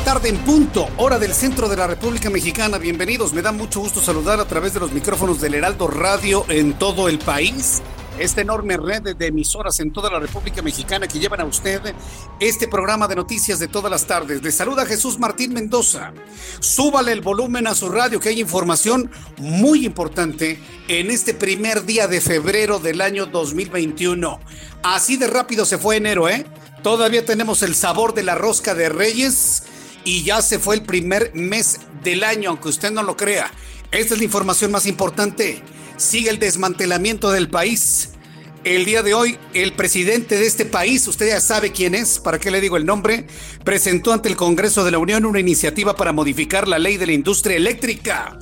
Tarde en punto, hora del centro de la República Mexicana. Bienvenidos, me da mucho gusto saludar a través de los micrófonos del Heraldo Radio en todo el país. Esta enorme red de emisoras en toda la República Mexicana que llevan a usted este programa de noticias de todas las tardes. Le saluda Jesús Martín Mendoza. Súbale el volumen a su radio que hay información muy importante en este primer día de febrero del año 2021. Así de rápido se fue enero, ¿eh? Todavía tenemos el sabor de la rosca de Reyes y ya se fue el primer mes del año, aunque usted no lo crea. Esta es la información más importante. Sigue el desmantelamiento del país. El día de hoy, el presidente de este país, usted ya sabe quién es, ¿para qué le digo el nombre? Presentó ante el Congreso de la Unión una iniciativa para modificar la ley de la industria eléctrica.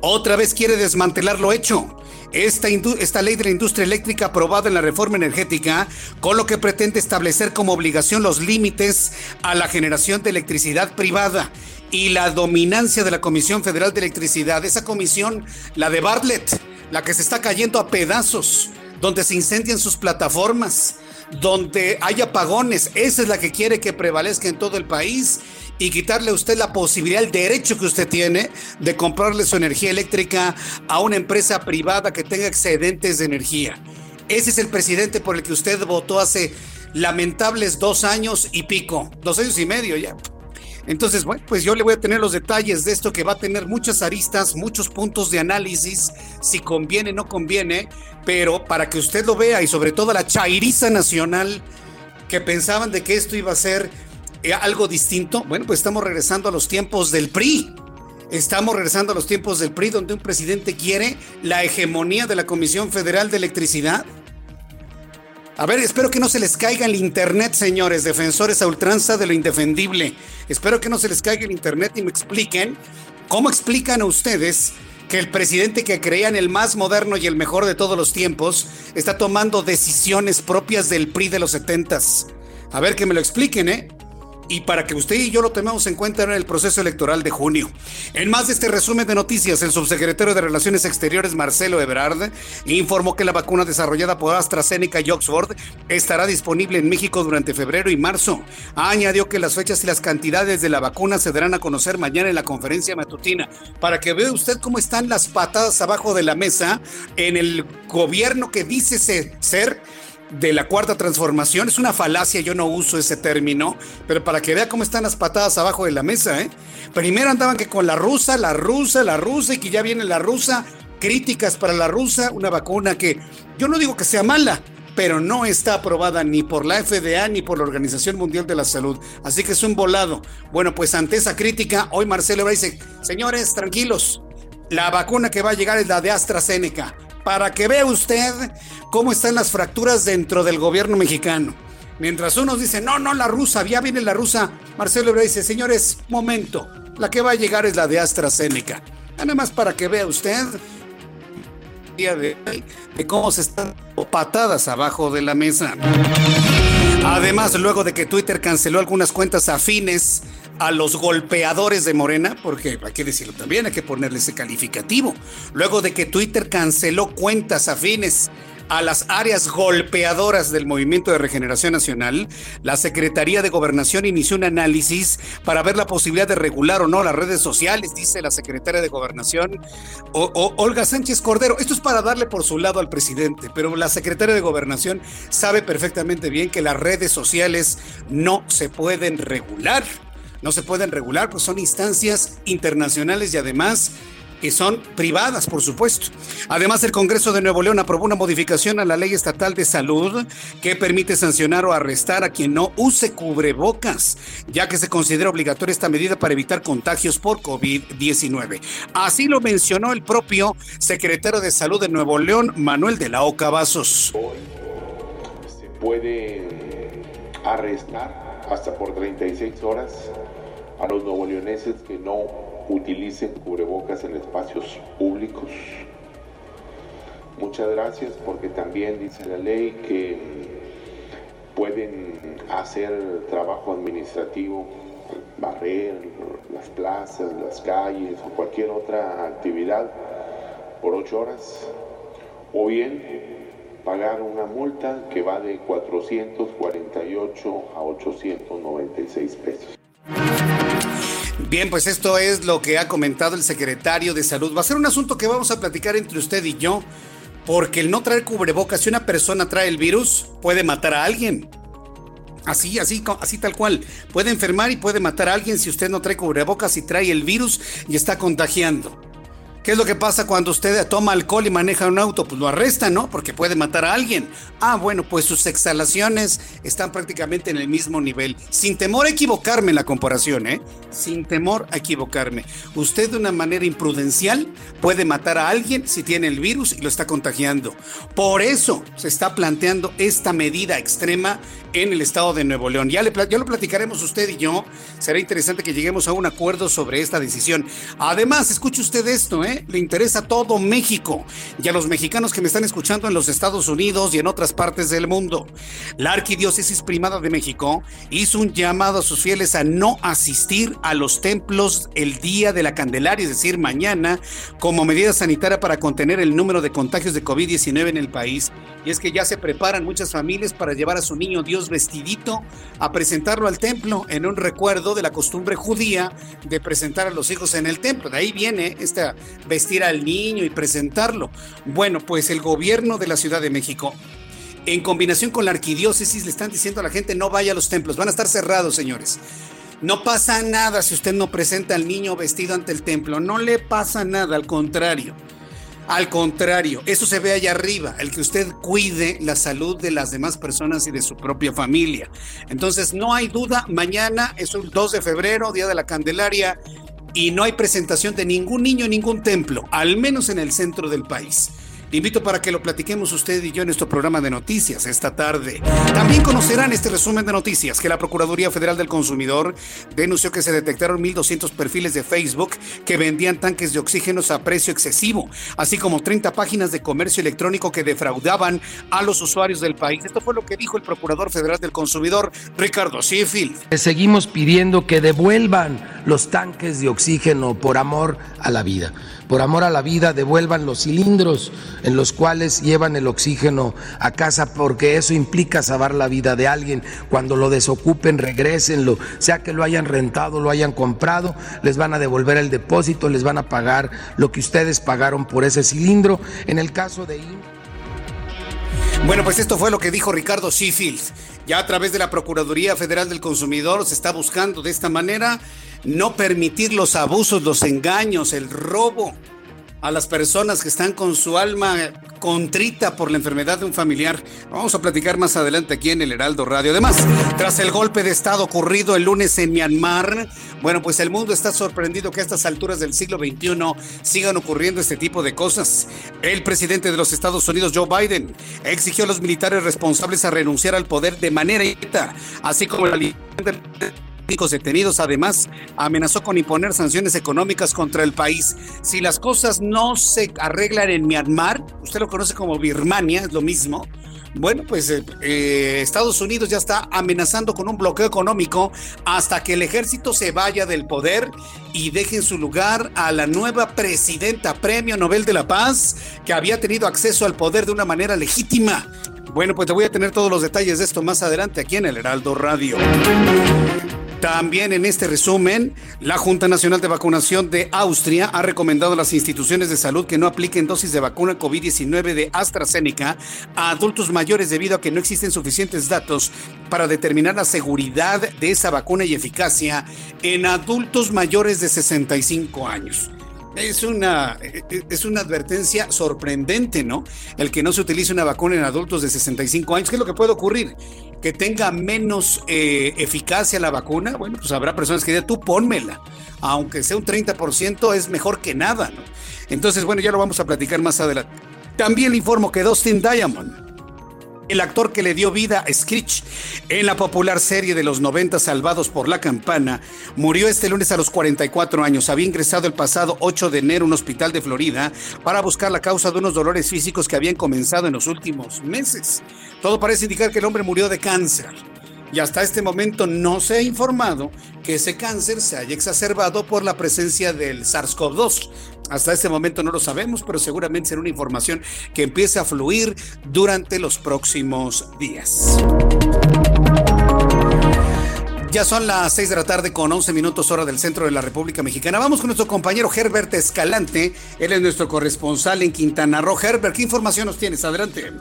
Otra vez quiere desmantelar lo hecho. Esta, ley de la industria eléctrica aprobada en la reforma energética, con lo que pretende establecer como obligación los límites a la generación de electricidad privada y la dominancia de la Comisión Federal de Electricidad. Esa comisión, la de Bartlett, la que se está cayendo a pedazos, donde se incendian sus plataformas, donde hay apagones, esa es la que quiere que prevalezca en todo el país y quitarle a usted la posibilidad, el derecho que usted tiene de comprarle su energía eléctrica a una empresa privada que tenga excedentes de energía. Ese es el presidente por el que usted votó hace lamentables dos años y pico, dos años y medio ya. Entonces, bueno, pues yo le voy a tener los detalles de esto que va a tener muchas aristas, muchos puntos de análisis, si conviene no conviene, pero para que usted lo vea y sobre todo la chairiza nacional que pensaban de que esto iba a ser algo distinto, bueno, pues estamos regresando a los tiempos del PRI. Estamos regresando a los tiempos del PRI donde un presidente quiere la hegemonía de la Comisión Federal de Electricidad. A ver, espero que no se les caiga el internet, señores, defensores a ultranza de lo indefendible. Espero que no se les caiga el internet y me expliquen cómo explican a ustedes que el presidente que creían el más moderno y el mejor de todos los tiempos está tomando decisiones propias del PRI de los setentas. A ver que me lo expliquen, ¿eh? Y para que usted y yo lo tomemos en cuenta en el proceso electoral de junio. En más de este resumen de noticias, el subsecretario de Relaciones Exteriores Marcelo Ebrard informó que la vacuna desarrollada por AstraZeneca y Oxford estará disponible en México durante febrero y marzo. Añadió que las fechas y las cantidades de la vacuna se darán a conocer mañana en la conferencia matutina para que vea usted cómo están las patadas abajo de la mesa en el gobierno que dice ser de la cuarta transformación. Es una falacia, yo no uso ese término, pero para que vea cómo están las patadas abajo de la mesa, ¿eh? Primero andaban que con la rusa, la rusa, la rusa, y que ya viene la rusa, críticas para la rusa, una vacuna que yo no digo que sea mala, pero no está aprobada ni por la FDA ni por la Organización Mundial de la Salud. Así que es un volado. Bueno, pues ante esa crítica, hoy Marcelo dice, señores, tranquilos, la vacuna que va a llegar es la de AstraZeneca para que vea usted cómo están las fracturas dentro del gobierno mexicano. Mientras unos dicen, no, no, la rusa, ya viene la rusa, Marcelo Ebrard dice, señores, momento, la que va a llegar es la de AstraZeneca. Nada más para que vea usted día de, de cómo se están patadas abajo de la mesa. Además, luego de que Twitter canceló algunas cuentas afines a los golpeadores de Morena, porque hay que decirlo también, hay que ponerle ese calificativo. Luego de que Twitter canceló cuentas afines a las áreas golpeadoras del Movimiento de Regeneración Nacional, la Secretaría de Gobernación inició un análisis para ver la posibilidad de regular o no las redes sociales, dice la secretaria de Gobernación, Olga Sánchez Cordero. Esto es para darle por su lado al presidente, pero la secretaria de Gobernación sabe perfectamente bien que las redes sociales no se pueden regular. No se pueden regular, pues son instancias internacionales y además que son privadas, por supuesto. Además, el Congreso de Nuevo León aprobó una modificación a la ley estatal de salud que permite sancionar o arrestar a quien no use cubrebocas, ya que se considera obligatoria esta medida para evitar contagios por COVID-19. Así lo mencionó el propio secretario de Salud de Nuevo León, Manuel de la Oca Vasos. Hoy se puede arrestar hasta por 36 horas a los nuevo que no utilicen cubrebocas en espacios públicos. Muchas gracias porque también dice la ley que pueden hacer trabajo administrativo, barrer las plazas, las calles o cualquier otra actividad por ocho horas o bien pagar una multa que va de 448 a 896 pesos. Bien, pues esto es lo que ha comentado el secretario de Salud. Va a ser un asunto que vamos a platicar entre usted y yo, porque el no traer cubrebocas, si una persona trae el virus, puede matar a alguien. Así, así, así tal cual. Puede enfermar y puede matar a alguien si usted no trae cubrebocas y trae el virus y está contagiando. ¿Qué es lo que pasa cuando usted toma alcohol y maneja un auto? Pues lo arrestan, ¿no? Porque puede matar a alguien. Ah, bueno, pues sus exhalaciones están prácticamente en el mismo nivel. Sin temor a equivocarme en la comparación, ¿eh? Sin temor a equivocarme. Usted de una manera imprudencial puede matar a alguien si tiene el virus y lo está contagiando. Por eso se está planteando esta medida extrema en el estado de Nuevo León. Ya, le, ya lo platicaremos usted y yo. Será interesante que lleguemos a un acuerdo sobre esta decisión. Además, escuche usted esto, ¿eh? Le interesa todo México y a los mexicanos que me están escuchando en los Estados Unidos y en otras partes del mundo. La Arquidiócesis Primada de México hizo un llamado a sus fieles a no asistir a los templos el día de la Candelaria, es decir, mañana, como medida sanitaria para contener el número de contagios de COVID-19 en el país. Y es que ya se preparan muchas familias para llevar a su niño Dios vestidito a presentarlo al templo en un recuerdo de la costumbre judía de presentar a los hijos en el templo. De ahí viene esta vestir al niño y presentarlo. Bueno, pues el gobierno de la Ciudad de México en combinación con la arquidiócesis le están diciendo a la gente no vaya a los templos, van a estar cerrados, señores. No pasa nada si usted no presenta al niño vestido ante el templo, no le pasa nada, al contrario. Al contrario, eso se ve allá arriba, el que usted cuide la salud de las demás personas y de su propia familia. Entonces, no hay duda, mañana es el 2 de febrero, Día de la Candelaria, y no hay presentación de ningún niño en ningún templo, al menos en el centro del país invito para que lo platiquemos usted y yo en nuestro programa de noticias esta tarde. También conocerán este resumen de noticias que la Procuraduría Federal del Consumidor denunció que se detectaron 1.200 perfiles de Facebook que vendían tanques de oxígenos a precio excesivo, así como 30 páginas de comercio electrónico que defraudaban a los usuarios del país. Esto fue lo que dijo el Procurador Federal del Consumidor, Ricardo Sheffield. Seguimos pidiendo que devuelvan los tanques de oxígeno por amor a la vida por amor a la vida, devuelvan los cilindros en los cuales llevan el oxígeno a casa, porque eso implica salvar la vida de alguien. Cuando lo desocupen, regresenlo, sea que lo hayan rentado, lo hayan comprado, les van a devolver el depósito, les van a pagar lo que ustedes pagaron por ese cilindro. En el caso de bueno, pues esto fue lo que dijo Ricardo Sheffield. Ya a través de la Procuraduría Federal del Consumidor se está buscando de esta manera no permitir los abusos, los engaños, el robo a las personas que están con su alma contrita por la enfermedad de un familiar. Vamos a platicar más adelante aquí en el Heraldo Radio. Además, tras el golpe de Estado ocurrido el lunes en Myanmar, bueno, pues el mundo está sorprendido que a estas alturas del siglo XXI sigan ocurriendo este tipo de cosas. El presidente de los Estados Unidos, Joe Biden, exigió a los militares responsables a renunciar al poder de manera inmediata, así como la detenidos. Además, amenazó con imponer sanciones económicas contra el país. Si las cosas no se arreglan en Myanmar, usted lo conoce como Birmania, es lo mismo. Bueno, pues eh, eh, Estados Unidos ya está amenazando con un bloqueo económico hasta que el ejército se vaya del poder y deje en su lugar a la nueva presidenta Premio Nobel de la Paz que había tenido acceso al poder de una manera legítima. Bueno, pues te voy a tener todos los detalles de esto más adelante aquí en el Heraldo Radio. También en este resumen, la Junta Nacional de Vacunación de Austria ha recomendado a las instituciones de salud que no apliquen dosis de vacuna COVID-19 de AstraZeneca a adultos mayores debido a que no existen suficientes datos para determinar la seguridad de esa vacuna y eficacia en adultos mayores de 65 años. Es una, es una advertencia sorprendente, ¿no? El que no se utilice una vacuna en adultos de 65 años. ¿Qué es lo que puede ocurrir? Que tenga menos eh, eficacia la vacuna. Bueno, pues habrá personas que digan, tú pónmela. Aunque sea un 30%, es mejor que nada, ¿no? Entonces, bueno, ya lo vamos a platicar más adelante. También le informo que Dustin Diamond el actor que le dio vida a Screech en la popular serie de los 90 Salvados por la Campana, murió este lunes a los 44 años. Había ingresado el pasado 8 de enero a un hospital de Florida para buscar la causa de unos dolores físicos que habían comenzado en los últimos meses. Todo parece indicar que el hombre murió de cáncer y hasta este momento no se ha informado que ese cáncer se haya exacerbado por la presencia del SARS-CoV-2. Hasta este momento no lo sabemos, pero seguramente será una información que empiece a fluir durante los próximos días. Ya son las 6 de la tarde con 11 minutos hora del centro de la República Mexicana. Vamos con nuestro compañero Herbert Escalante. Él es nuestro corresponsal en Quintana Roo. Herbert, ¿qué información nos tienes? Adelante.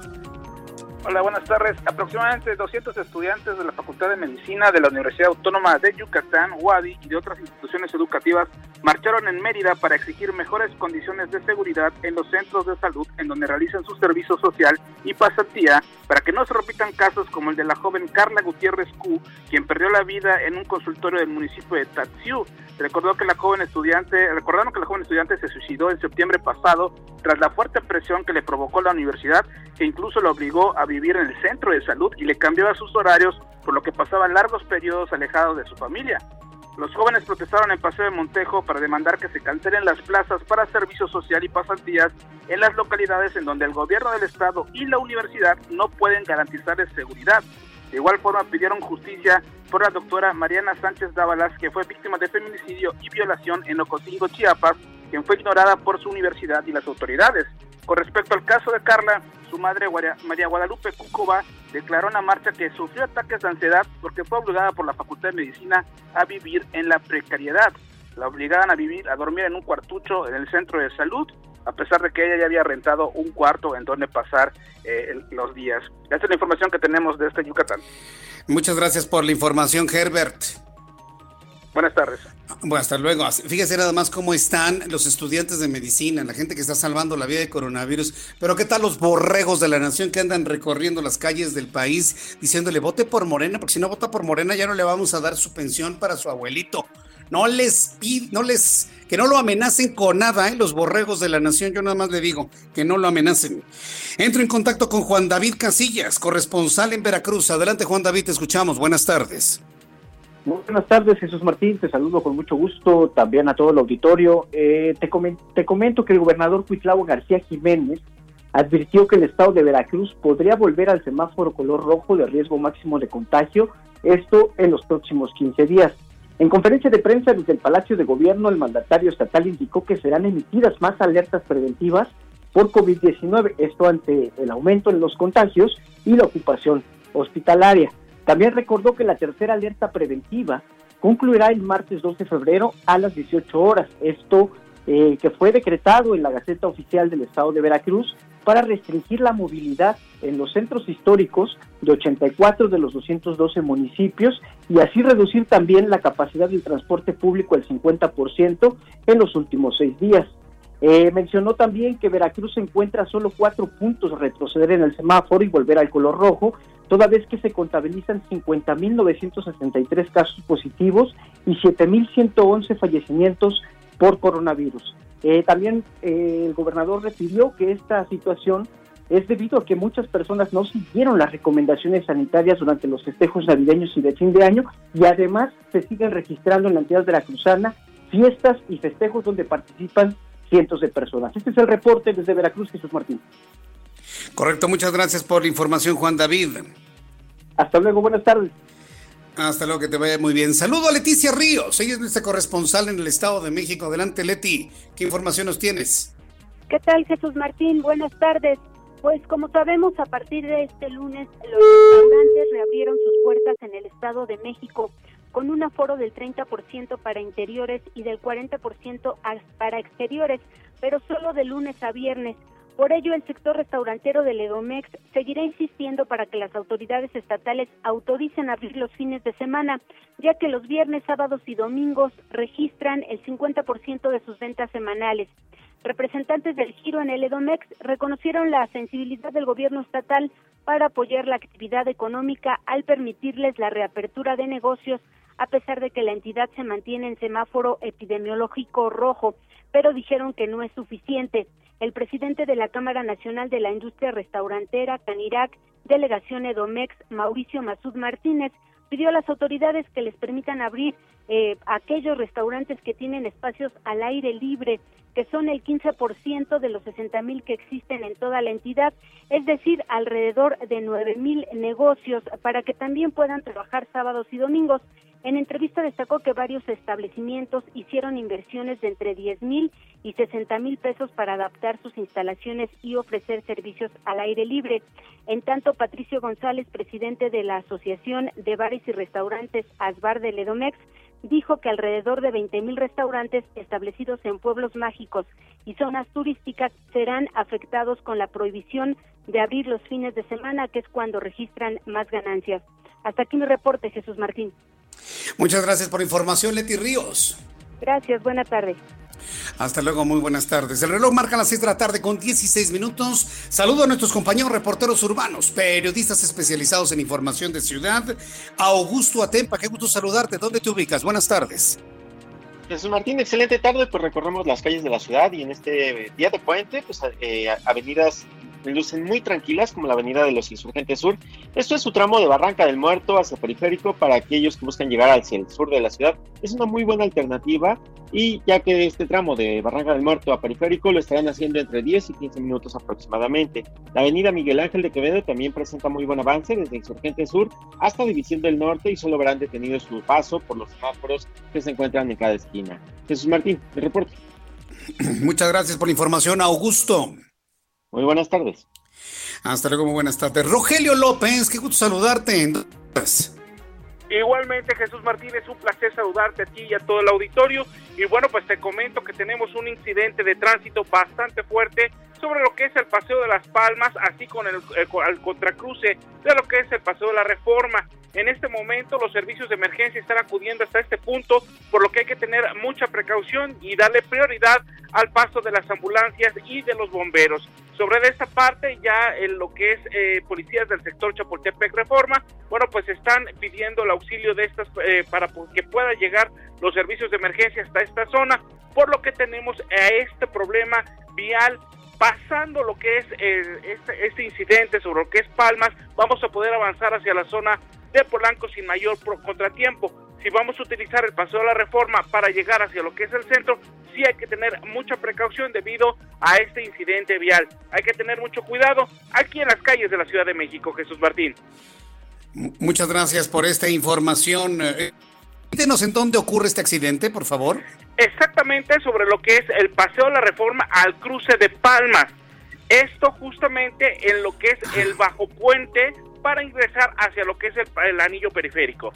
Hola, buenas tardes. Aproximadamente 200 estudiantes de la Facultad de Medicina de la Universidad Autónoma de Yucatán, UADI y de otras instituciones educativas marcharon en Mérida para exigir mejores condiciones de seguridad en los centros de salud en donde realizan su servicio social y pasantía para que no se repitan casos como el de la joven Carla Gutiérrez Q, quien perdió la vida en un consultorio del municipio de Tatsiu. Recordó que la joven estudiante, recordaron que la joven estudiante se suicidó en septiembre pasado tras la fuerte presión que le provocó la universidad, que incluso lo obligó a vivir en el centro de salud y le cambiaba sus horarios, por lo que pasaba largos periodos alejados de su familia. Los jóvenes protestaron en Paseo de Montejo para demandar que se cancelen las plazas para servicio social y pasantías en las localidades en donde el gobierno del estado y la universidad no pueden garantizarles seguridad. De igual forma pidieron justicia por la doctora Mariana Sánchez Dávalas, que fue víctima de feminicidio y violación en Ocosingo, Chiapas, quien fue ignorada por su universidad y las autoridades. Con respecto al caso de Carla, su madre María Guadalupe Cúcova declaró en la marcha que sufrió ataques de ansiedad porque fue obligada por la Facultad de Medicina a vivir en la precariedad. La obligaban a vivir, a dormir en un cuartucho en el centro de salud, a pesar de que ella ya había rentado un cuarto en donde pasar eh, los días. Esta es la información que tenemos de este Yucatán. Muchas gracias por la información, Herbert. Buenas tardes. Bueno, hasta luego. Fíjese nada más cómo están los estudiantes de medicina, la gente que está salvando la vida de coronavirus. Pero ¿qué tal los borregos de la nación que andan recorriendo las calles del país diciéndole vote por Morena? Porque si no vota por Morena ya no le vamos a dar su pensión para su abuelito. No les pide, no les, que no lo amenacen con nada, ¿eh? los borregos de la nación. Yo nada más le digo que no lo amenacen. Entro en contacto con Juan David Casillas, corresponsal en Veracruz. Adelante, Juan David, te escuchamos. Buenas tardes. Muy buenas tardes, Jesús Martín. Te saludo con mucho gusto también a todo el auditorio. Eh, te, te, comento que el gobernador Cuitlavo García Jiménez advirtió que el estado de Veracruz podría volver al semáforo color rojo de riesgo máximo de contagio, esto en los próximos 15 días. En conferencia de prensa desde el Palacio de Gobierno, el mandatario estatal indicó que serán emitidas más alertas preventivas por COVID-19, esto ante el aumento en los contagios y la ocupación hospitalaria. También recordó que la tercera alerta preventiva concluirá el martes 2 de febrero a las 18 horas. Esto eh, que fue decretado en la Gaceta Oficial del Estado de Veracruz para restringir la movilidad en los centros históricos de 84 de los 212 municipios y así reducir también la capacidad del transporte público al 50% en los últimos seis días. Eh, mencionó también que Veracruz encuentra solo cuatro puntos retroceder en el semáforo y volver al color rojo, toda vez que se contabilizan 50.963 casos positivos y 7.111 fallecimientos por coronavirus. Eh, también eh, el gobernador refirió que esta situación es debido a que muchas personas no siguieron las recomendaciones sanitarias durante los festejos navideños y de fin de año y además se siguen registrando en la entidad de la Cruzana fiestas y festejos donde participan cientos de personas. Este es el reporte desde Veracruz, Jesús Martín. Correcto, muchas gracias por la información, Juan David. Hasta luego, buenas tardes. Hasta luego, que te vaya muy bien. Saludo a Leticia Ríos, ella es nuestra corresponsal en el Estado de México. Adelante, Leti, ¿qué información nos tienes? ¿Qué tal, Jesús Martín? Buenas tardes. Pues como sabemos, a partir de este lunes, los restaurantes reabrieron sus puertas en el Estado de México con un aforo del 30% para interiores y del 40% para exteriores, pero solo de lunes a viernes. Por ello, el sector restaurantero de Ledomex seguirá insistiendo para que las autoridades estatales autoricen abrir los fines de semana, ya que los viernes, sábados y domingos registran el 50% de sus ventas semanales. Representantes del giro en el Edomex reconocieron la sensibilidad del gobierno estatal para apoyar la actividad económica al permitirles la reapertura de negocios, a pesar de que la entidad se mantiene en semáforo epidemiológico rojo, pero dijeron que no es suficiente. El presidente de la Cámara Nacional de la Industria Restaurantera, Canirac, delegación Edomex, Mauricio Masud Martínez, pidió a las autoridades que les permitan abrir eh, aquellos restaurantes que tienen espacios al aire libre, que son el 15% de los 60 mil que existen en toda la entidad, es decir, alrededor de 9 mil negocios, para que también puedan trabajar sábados y domingos. En entrevista destacó que varios establecimientos hicieron inversiones de entre 10 mil y 60 mil pesos para adaptar sus instalaciones y ofrecer servicios al aire libre. En tanto, Patricio González, presidente de la Asociación de Bares y Restaurantes ASBAR de Ledomex, dijo que alrededor de 20 mil restaurantes establecidos en pueblos mágicos y zonas turísticas serán afectados con la prohibición de abrir los fines de semana, que es cuando registran más ganancias. Hasta aquí mi reporte, Jesús Martín. Muchas gracias por la información, Leti Ríos. Gracias, buena tarde. Hasta luego, muy buenas tardes. El reloj marca las 6 de la tarde con 16 minutos. Saludo a nuestros compañeros reporteros urbanos, periodistas especializados en información de ciudad. Augusto Atempa, qué gusto saludarte. ¿Dónde te ubicas? Buenas tardes. Jesús Martín, excelente tarde, pues recorremos las calles de la ciudad y en este día de puente, pues eh, avenidas lucen muy tranquilas, como la avenida de los Insurgentes Sur. Esto es su tramo de Barranca del Muerto hacia Periférico para aquellos que buscan llegar hacia el sur de la ciudad. Es una muy buena alternativa y ya que este tramo de Barranca del Muerto a Periférico lo estarán haciendo entre 10 y 15 minutos aproximadamente. La avenida Miguel Ángel de Quevedo también presenta muy buen avance desde Insurgente Sur hasta División del Norte y solo verán detenido su paso por los semáforos que se encuentran en cada esquina. Jesús Martín, el reporte. Muchas gracias por la información, Augusto. Muy buenas tardes. Hasta luego, muy buenas tardes. Rogelio López, qué gusto saludarte. Igualmente, Jesús Martínez, un placer saludarte a ti y a todo el auditorio. Y bueno, pues te comento que tenemos un incidente de tránsito bastante fuerte sobre lo que es el Paseo de las Palmas, así con el, el, contracruce de lo que es el Paseo de la Reforma. En este momento los servicios de emergencia están acudiendo hasta este punto, por lo que hay que tener mucha precaución y darle prioridad al paso de las ambulancias y de los bomberos. Sobre esta parte, ya lo que es eh, policías del sector Chapultepec Reforma, bueno, pues están pidiendo el auxilio de estas eh, para que pueda llegar los servicios de emergencia hasta esta zona, por lo que tenemos a este problema vial pasando lo que es este, este, incidente sobre lo que es Palmas, vamos a poder avanzar hacia la zona de Polanco sin mayor contratiempo. Si vamos a utilizar el paseo de la reforma para llegar hacia lo que es el centro, sí hay que tener mucha precaución debido a este incidente vial. Hay que tener mucho cuidado aquí en las calles de la Ciudad de México, Jesús Martín. Muchas gracias por esta información. Díganos en dónde ocurre este accidente, por favor. Exactamente sobre lo que es el paseo de la reforma al cruce de Palmas. Esto justamente en lo que es el bajo puente para ingresar hacia lo que es el, anillo periférico.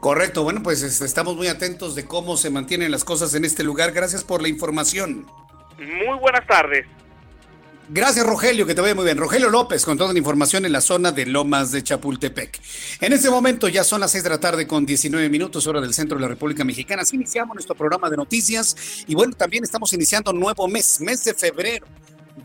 Correcto, bueno, pues estamos muy atentos de cómo se mantienen las cosas en este lugar. Gracias por la información. Muy buenas tardes. Gracias, Rogelio, que te vaya muy bien. Rogelio López, con toda la información en la zona de Lomas de Chapultepec. En este momento ya son las 6 de la tarde con 19 minutos, hora del centro de la República Mexicana. Así iniciamos nuestro programa de noticias y bueno, también estamos iniciando un nuevo mes, mes de febrero.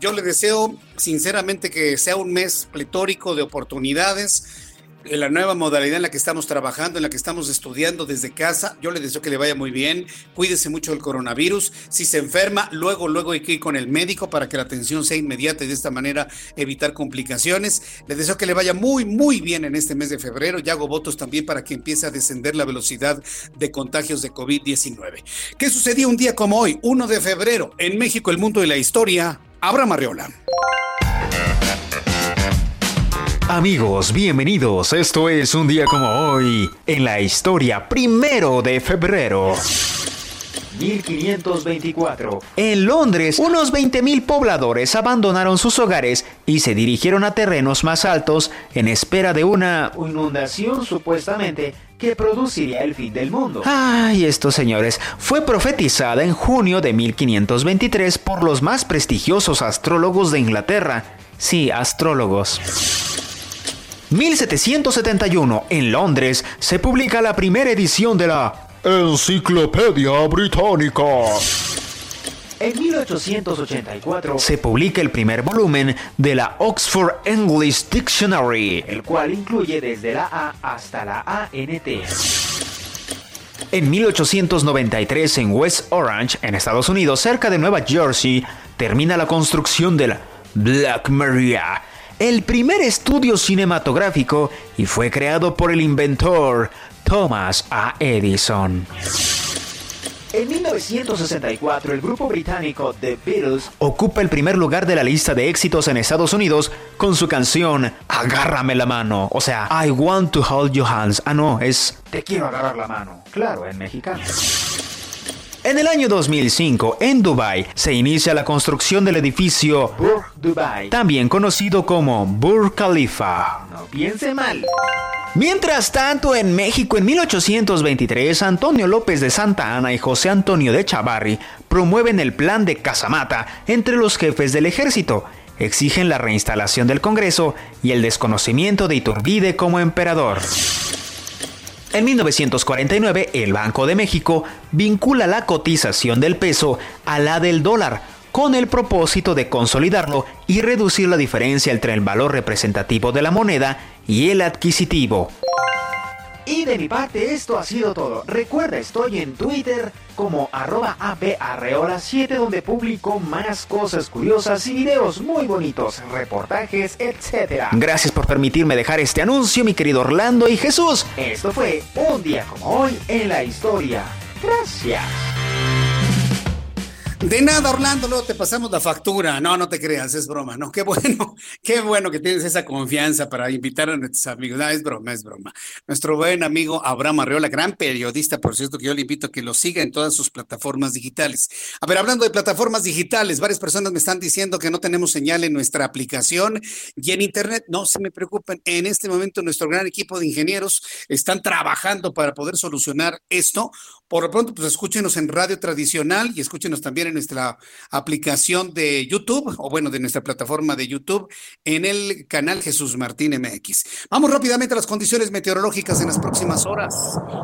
Yo le deseo sinceramente que sea un mes pletórico de oportunidades en la nueva modalidad en la que estamos trabajando, en la que estamos estudiando desde casa. Yo le deseo que le vaya muy bien. Cuídese mucho del coronavirus. Si se enferma, luego, luego hay que ir con el médico para que la atención sea inmediata y de esta manera evitar complicaciones. Le deseo que le vaya muy, muy bien en este mes de febrero. Y hago votos también para que empiece a descender la velocidad de contagios de COVID-19. ¿Qué sucedió un día como hoy, 1 de febrero, en México, el mundo y la historia? Abra Marriola. Amigos, bienvenidos. Esto es un día como hoy en la historia primero de febrero. 1524. En Londres, unos 20.000 pobladores abandonaron sus hogares y se dirigieron a terrenos más altos en espera de una inundación supuestamente que produciría el fin del mundo. Ay, estos señores, fue profetizada en junio de 1523 por los más prestigiosos astrólogos de Inglaterra. Sí, astrólogos. 1771, en Londres, se publica la primera edición de la Enciclopedia Británica. En 1884 se publica el primer volumen de la Oxford English Dictionary, el cual incluye desde la A hasta la ANT. En 1893 en West Orange, en Estados Unidos, cerca de Nueva Jersey, termina la construcción de la Black Maria, el primer estudio cinematográfico y fue creado por el inventor Thomas A. Edison. En 1964, el grupo británico The Beatles ocupa el primer lugar de la lista de éxitos en Estados Unidos con su canción Agárrame la mano, o sea, I want to hold your hands. Ah, no, es Te quiero agarrar la mano. Claro, en mexicano. En el año 2005, en Dubai, se inicia la construcción del edificio Burj Dubai, también conocido como Burj Khalifa. No piense mal. Mientras tanto, en México en 1823, Antonio López de Santa Ana y José Antonio de Chavarri promueven el plan de Casamata entre los jefes del ejército. Exigen la reinstalación del Congreso y el desconocimiento de Iturbide como emperador. En 1949, el Banco de México vincula la cotización del peso a la del dólar, con el propósito de consolidarlo y reducir la diferencia entre el valor representativo de la moneda y el adquisitivo. Y de mi parte esto ha sido todo. Recuerda, estoy en Twitter como arroba 7 donde publico más cosas curiosas y videos muy bonitos, reportajes, etc. Gracias por permitirme dejar este anuncio, mi querido Orlando y Jesús. Esto fue un día como hoy en la historia. Gracias. De nada, Orlando, luego te pasamos la factura. No, no te creas, es broma, ¿no? Qué bueno, qué bueno que tienes esa confianza para invitar a nuestros amigos. No, es broma, es broma. Nuestro buen amigo Abraham Arreola, gran periodista, por cierto, que yo le invito a que lo siga en todas sus plataformas digitales. A ver, hablando de plataformas digitales, varias personas me están diciendo que no tenemos señal en nuestra aplicación y en Internet. No se me preocupen, en este momento nuestro gran equipo de ingenieros están trabajando para poder solucionar esto. Por lo pronto, pues escúchenos en radio tradicional y escúchenos también en nuestra aplicación de YouTube, o bueno, de nuestra plataforma de YouTube, en el canal Jesús Martín MX. Vamos rápidamente a las condiciones meteorológicas en las próximas horas.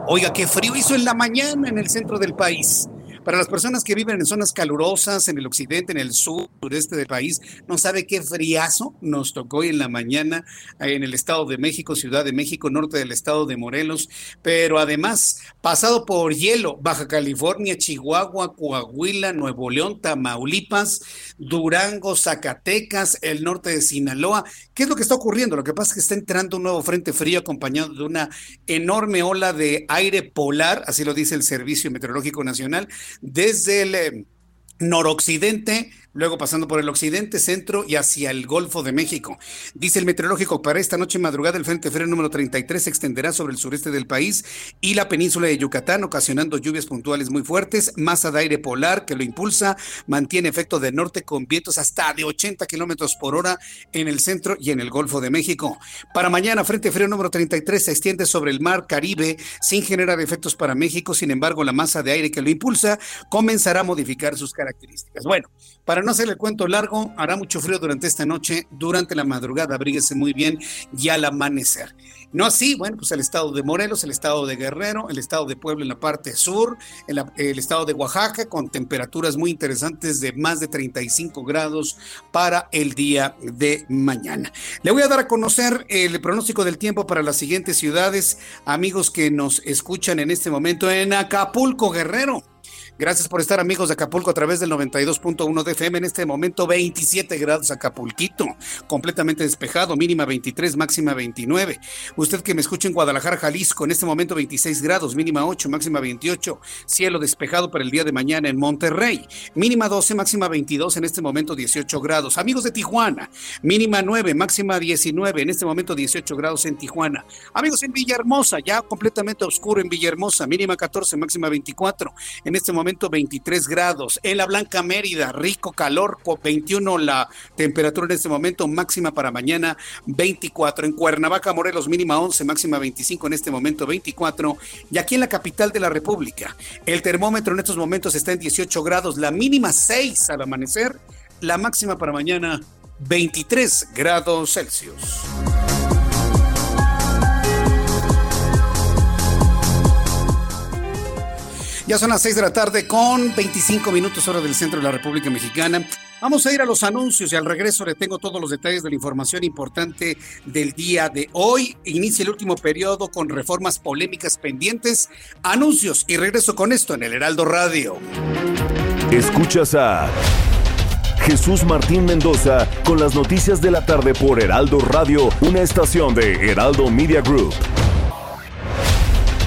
Oiga, qué frío hizo en la mañana en el centro del país. Para las personas que viven en zonas calurosas, en el occidente, en el sur, sureste del país, no sabe qué friazo nos tocó hoy en la mañana en el Estado de México, Ciudad de México, norte del Estado de Morelos, pero además pasado por hielo, Baja California, Chihuahua, Coahuila, Nuevo León, Tamaulipas, Durango, Zacatecas, el norte de Sinaloa. ¿Qué es lo que está ocurriendo? Lo que pasa es que está entrando un nuevo frente frío acompañado de una enorme ola de aire polar, así lo dice el Servicio Meteorológico Nacional, desde el eh, noroccidente luego pasando por el occidente, centro y hacia el Golfo de México. Dice el meteorológico, para esta noche madrugada el Frente Frío número 33 se extenderá sobre el sureste del país y la península de Yucatán, ocasionando lluvias puntuales muy fuertes, masa de aire polar que lo impulsa, mantiene efecto de norte con vientos hasta de 80 kilómetros por hora en el centro y en el Golfo de México. Para mañana, Frente Frío número 33 se extiende sobre el mar Caribe sin generar efectos para México, sin embargo, la masa de aire que lo impulsa comenzará a modificar sus características. Bueno, para no hacer el cuento largo, hará mucho frío durante esta noche, durante la madrugada, abríguese muy bien y al amanecer. No así, bueno, pues el estado de Morelos, el estado de Guerrero, el estado de Puebla en la parte sur, el, el estado de Oaxaca con temperaturas muy interesantes de más de 35 grados para el día de mañana. Le voy a dar a conocer el pronóstico del tiempo para las siguientes ciudades, amigos que nos escuchan en este momento en Acapulco, Guerrero. Gracias por estar amigos de Acapulco a través del 92.1 de FM. En este momento 27 grados Acapulquito, completamente despejado, mínima 23, máxima 29. Usted que me escucha en Guadalajara, Jalisco, en este momento 26 grados, mínima 8, máxima 28. Cielo despejado para el día de mañana en Monterrey, mínima 12, máxima 22, en este momento 18 grados. Amigos de Tijuana, mínima 9, máxima 19, en este momento 18 grados en Tijuana. Amigos en Villahermosa, ya completamente oscuro en Villahermosa, mínima 14, máxima 24, en este momento 23 grados. En la Blanca Mérida, rico calor, 21 la temperatura en este momento, máxima para mañana 24. En Cuernavaca, Morelos, mínima 11, máxima 25, en este momento 24. Y aquí en la capital de la República, el termómetro en estos momentos está en 18 grados, la mínima 6 al amanecer, la máxima para mañana 23 grados Celsius. Ya son las 6 de la tarde con 25 minutos hora del centro de la República Mexicana. Vamos a ir a los anuncios y al regreso le tengo todos los detalles de la información importante del día de hoy. Inicia el último periodo con reformas polémicas pendientes, anuncios y regreso con esto en el Heraldo Radio. Escuchas a Jesús Martín Mendoza con las noticias de la tarde por Heraldo Radio, una estación de Heraldo Media Group.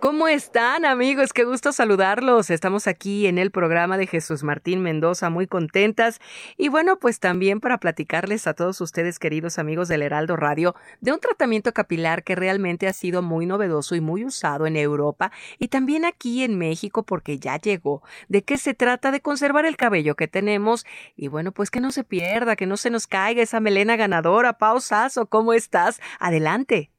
¿Cómo están amigos? Qué gusto saludarlos. Estamos aquí en el programa de Jesús Martín Mendoza, muy contentas. Y bueno, pues también para platicarles a todos ustedes, queridos amigos del Heraldo Radio, de un tratamiento capilar que realmente ha sido muy novedoso y muy usado en Europa y también aquí en México porque ya llegó. ¿De qué se trata? De conservar el cabello que tenemos y bueno, pues que no se pierda, que no se nos caiga esa melena ganadora. Pausazo, ¿cómo estás? Adelante.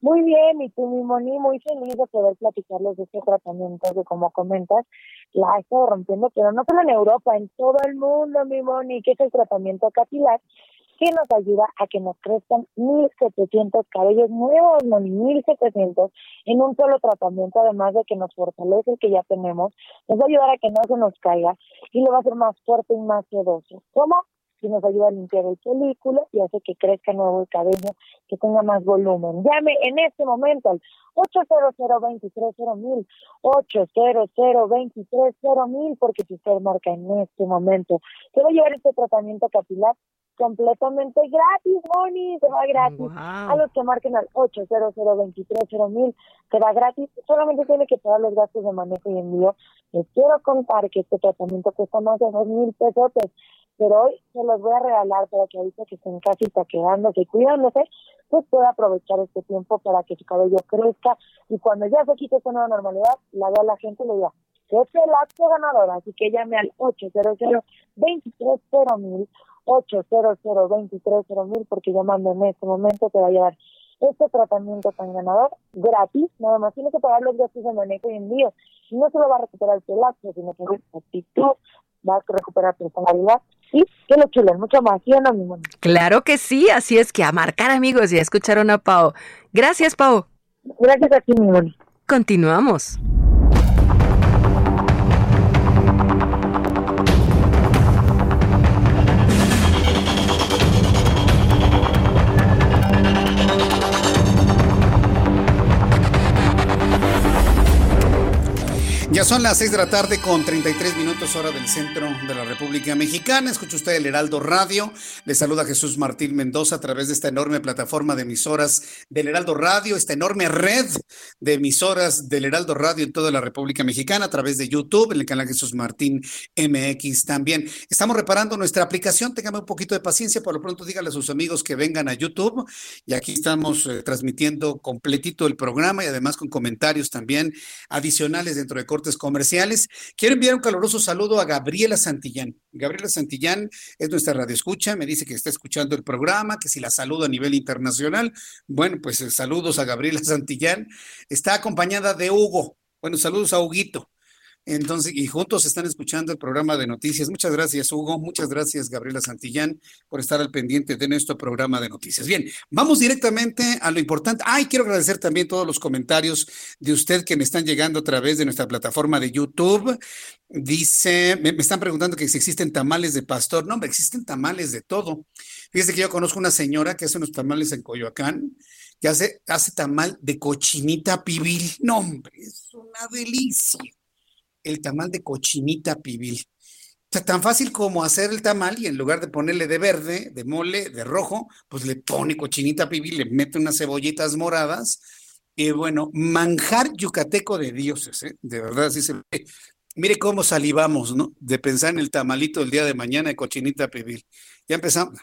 Muy bien, y tú, mi Moni, muy feliz de poder platicarles de este tratamiento que, como comentas, la ha estado rompiendo, pero no solo en Europa, en todo el mundo, mi Moni, que es el tratamiento capilar, que nos ayuda a que nos crezcan 1.700 cabellos nuevos, Moni, 1.700 en un solo tratamiento, además de que nos fortalece el que ya tenemos, nos va a ayudar a que no se nos caiga y lo va a hacer más fuerte y más sedoso. ¿Cómo? Que nos ayuda a limpiar el folículo y hace que crezca nuevo el cabello, que tenga más volumen. Llame en este momento al 800 mil 800 mil porque si usted marca en este momento, se va a llevar este tratamiento capilar completamente gratis, Moni, se va gratis. A los que marquen al 800 mil se va gratis. Solamente tiene que pagar los gastos de manejo y envío. Les quiero contar que este tratamiento cuesta más de dos mil pesos pero hoy se los voy a regalar para que ahorita que estén casi está quedándose y cuidándose, pues pueda aprovechar este tiempo para que su cabello crezca. Y cuando ya se quite esta nueva normalidad, la vea la gente y le diga, que es el acto ganador, así que llame al 800 mil 800 mil porque llamando en este momento te va a llevar este tratamiento tan ganador gratis, nada más. Tiene que pagar los gastos de manejo y envío. No solo va a recuperar el pelazo, sino que actitud, va a recuperar personalidad y que lo chulen mucho más, ¿sí o no, mi Claro que sí, así es que a marcar amigos y a escucharon a Pau. Gracias, Pau. Gracias a ti, mi. Continuamos. Ya son las 6 de la tarde con 33 minutos hora del centro de la República Mexicana. Escucha usted el Heraldo Radio. Le saluda Jesús Martín Mendoza a través de esta enorme plataforma de emisoras del Heraldo Radio, esta enorme red de emisoras del Heraldo Radio en toda la República Mexicana a través de YouTube, en el canal Jesús Martín MX también. Estamos reparando nuestra aplicación. Téngame un poquito de paciencia. Por lo pronto díganle a sus amigos que vengan a YouTube. Y aquí estamos eh, transmitiendo completito el programa y además con comentarios también adicionales dentro de cortes comerciales. Quiero enviar un caluroso saludo a Gabriela Santillán. Gabriela Santillán es nuestra radio escucha, me dice que está escuchando el programa, que si la saludo a nivel internacional. Bueno, pues eh, saludos a Gabriela Santillán. Está acompañada de Hugo. Bueno, saludos a Huguito. Entonces, y juntos están escuchando el programa de noticias. Muchas gracias, Hugo. Muchas gracias, Gabriela Santillán, por estar al pendiente de nuestro programa de noticias. Bien, vamos directamente a lo importante. Ay, quiero agradecer también todos los comentarios de usted que me están llegando a través de nuestra plataforma de YouTube. Dice, me, están preguntando que si existen tamales de pastor. No, hombre, existen tamales de todo. Fíjese que yo conozco una señora que hace unos tamales en Coyoacán que hace, hace tamal de cochinita pibil. No, hombre, es una delicia. El tamal de cochinita pibil. O tan fácil como hacer el tamal y en lugar de ponerle de verde, de mole, de rojo, pues le pone cochinita pibil, le mete unas cebollitas moradas. Y bueno, manjar yucateco de dioses, ¿eh? de verdad, así se ve. Mire cómo salivamos, ¿no? De pensar en el tamalito el día de mañana de cochinita pibil. Ya empezamos.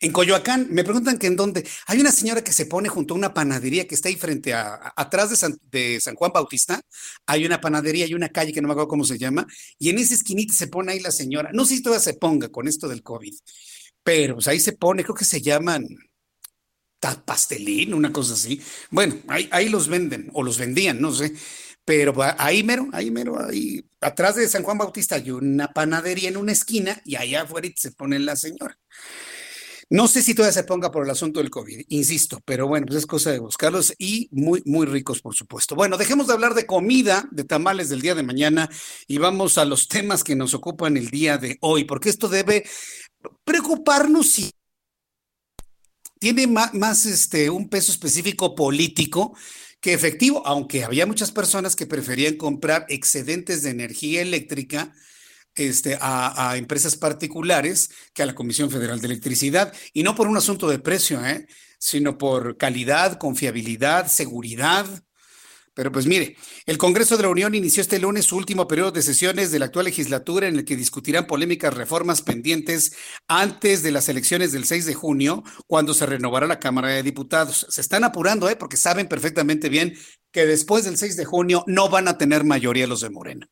En Coyoacán, me preguntan que en dónde. Hay una señora que se pone junto a una panadería que está ahí frente a, atrás de San, Juan Bautista. Hay una panadería, hay una calle que no me acuerdo cómo se llama, y en esa esquinita se pone ahí la señora. No sé si todavía se ponga con esto del COVID, pero pues ahí se pone, creo que se llaman pastelín, una cosa así. Bueno, ahí, ahí los venden, o los vendían, no sé. Pero ahí mero, ahí mero, ahí atrás de San Juan Bautista hay una panadería en una esquina y allá afuera se pone la señora. No sé si todavía se ponga por el asunto del COVID, insisto, pero bueno, pues es cosa de buscarlos y muy, muy ricos, por supuesto. Bueno, dejemos de hablar de comida, de tamales del día de mañana y vamos a los temas que nos ocupan el día de hoy, porque esto debe preocuparnos si tiene más, más este, un peso específico político que efectivo, aunque había muchas personas que preferían comprar excedentes de energía eléctrica este, a, empresas particulares que a la Comisión Federal de Electricidad, y no por un asunto de precio, ¿eh? sino por calidad, confiabilidad, seguridad. Pero pues mire, el Congreso de la Unión inició este lunes su último periodo de sesiones de la actual legislatura en el que discutirán polémicas reformas pendientes antes de las elecciones del 6 de junio, cuando se renovará la Cámara de Diputados. Se están apurando, ¿eh? porque saben perfectamente bien que después del 6 de junio no van a tener mayoría los de Morena.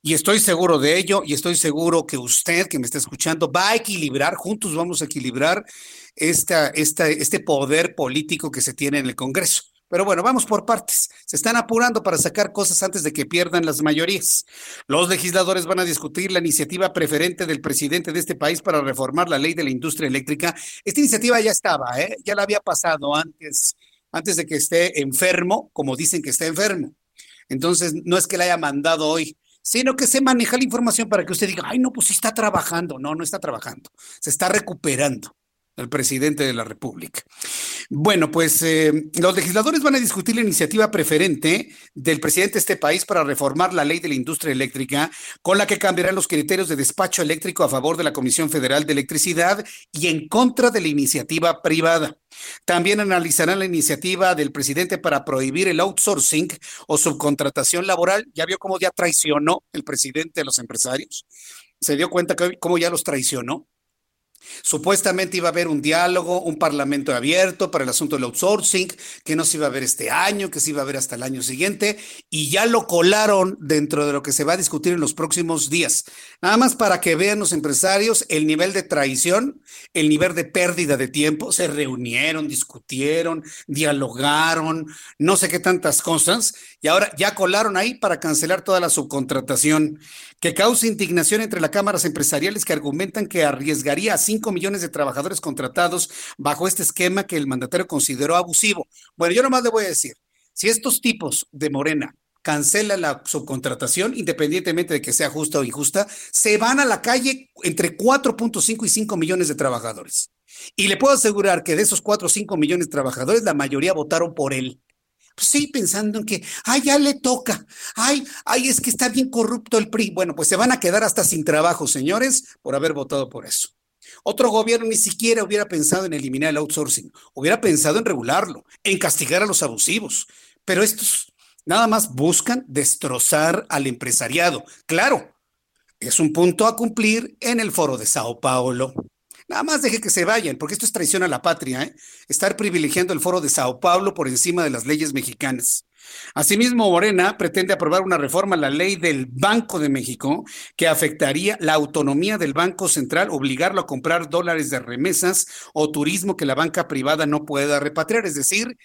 Y estoy seguro de ello y estoy seguro que usted que me está escuchando va a equilibrar, juntos vamos a equilibrar esta, esta, este poder político que se tiene en el Congreso. Pero bueno, vamos por partes. Se están apurando para sacar cosas antes de que pierdan las mayorías. Los legisladores van a discutir la iniciativa preferente del presidente de este país para reformar la ley de la industria eléctrica. Esta iniciativa ya estaba, ¿eh? ya la había pasado antes, antes de que esté enfermo, como dicen que está enfermo. Entonces, no es que la haya mandado hoy sino que se maneja la información para que usted diga, ay, no, pues sí está trabajando. No, no está trabajando, se está recuperando el presidente de la República. Bueno, pues eh, los legisladores van a discutir la iniciativa preferente del presidente de este país para reformar la ley de la industria eléctrica, con la que cambiarán los criterios de despacho eléctrico a favor de la Comisión Federal de Electricidad y en contra de la iniciativa privada. También analizarán la iniciativa del presidente para prohibir el outsourcing o subcontratación laboral. Ya vio cómo ya traicionó el presidente a los empresarios. Se dio cuenta que cómo ya los traicionó. Supuestamente iba a haber un diálogo, un parlamento abierto para el asunto del outsourcing, que no se iba a ver este año, que se iba a ver hasta el año siguiente, y ya lo colaron dentro de lo que se va a discutir en los próximos días. Nada más para que vean los empresarios el nivel de traición, el nivel de pérdida de tiempo. Se reunieron, discutieron, dialogaron, no sé qué tantas cosas, y ahora ya colaron ahí para cancelar toda la subcontratación, que causa indignación entre las cámaras empresariales que argumentan que arriesgaría a 5 millones de trabajadores contratados bajo este esquema que el mandatario consideró abusivo. Bueno, yo nomás le voy a decir, si estos tipos de Morena cancelan la subcontratación, independientemente de que sea justa o injusta, se van a la calle entre 4.5 y 5 millones de trabajadores. Y le puedo asegurar que de esos 4 o 5 millones de trabajadores, la mayoría votaron por él. Pues sí, pensando en que, ay, ya le toca, ay, ay, es que está bien corrupto el PRI. Bueno, pues se van a quedar hasta sin trabajo, señores, por haber votado por eso. Otro gobierno ni siquiera hubiera pensado en eliminar el outsourcing, hubiera pensado en regularlo, en castigar a los abusivos. Pero estos nada más buscan destrozar al empresariado. Claro, es un punto a cumplir en el foro de Sao Paulo. Nada más deje que se vayan, porque esto es traición a la patria, ¿eh? estar privilegiando el foro de Sao Paulo por encima de las leyes mexicanas. Asimismo, Morena pretende aprobar una reforma a la ley del Banco de México que afectaría la autonomía del Banco Central, obligarlo a comprar dólares de remesas o turismo que la banca privada no pueda repatriar, es decir,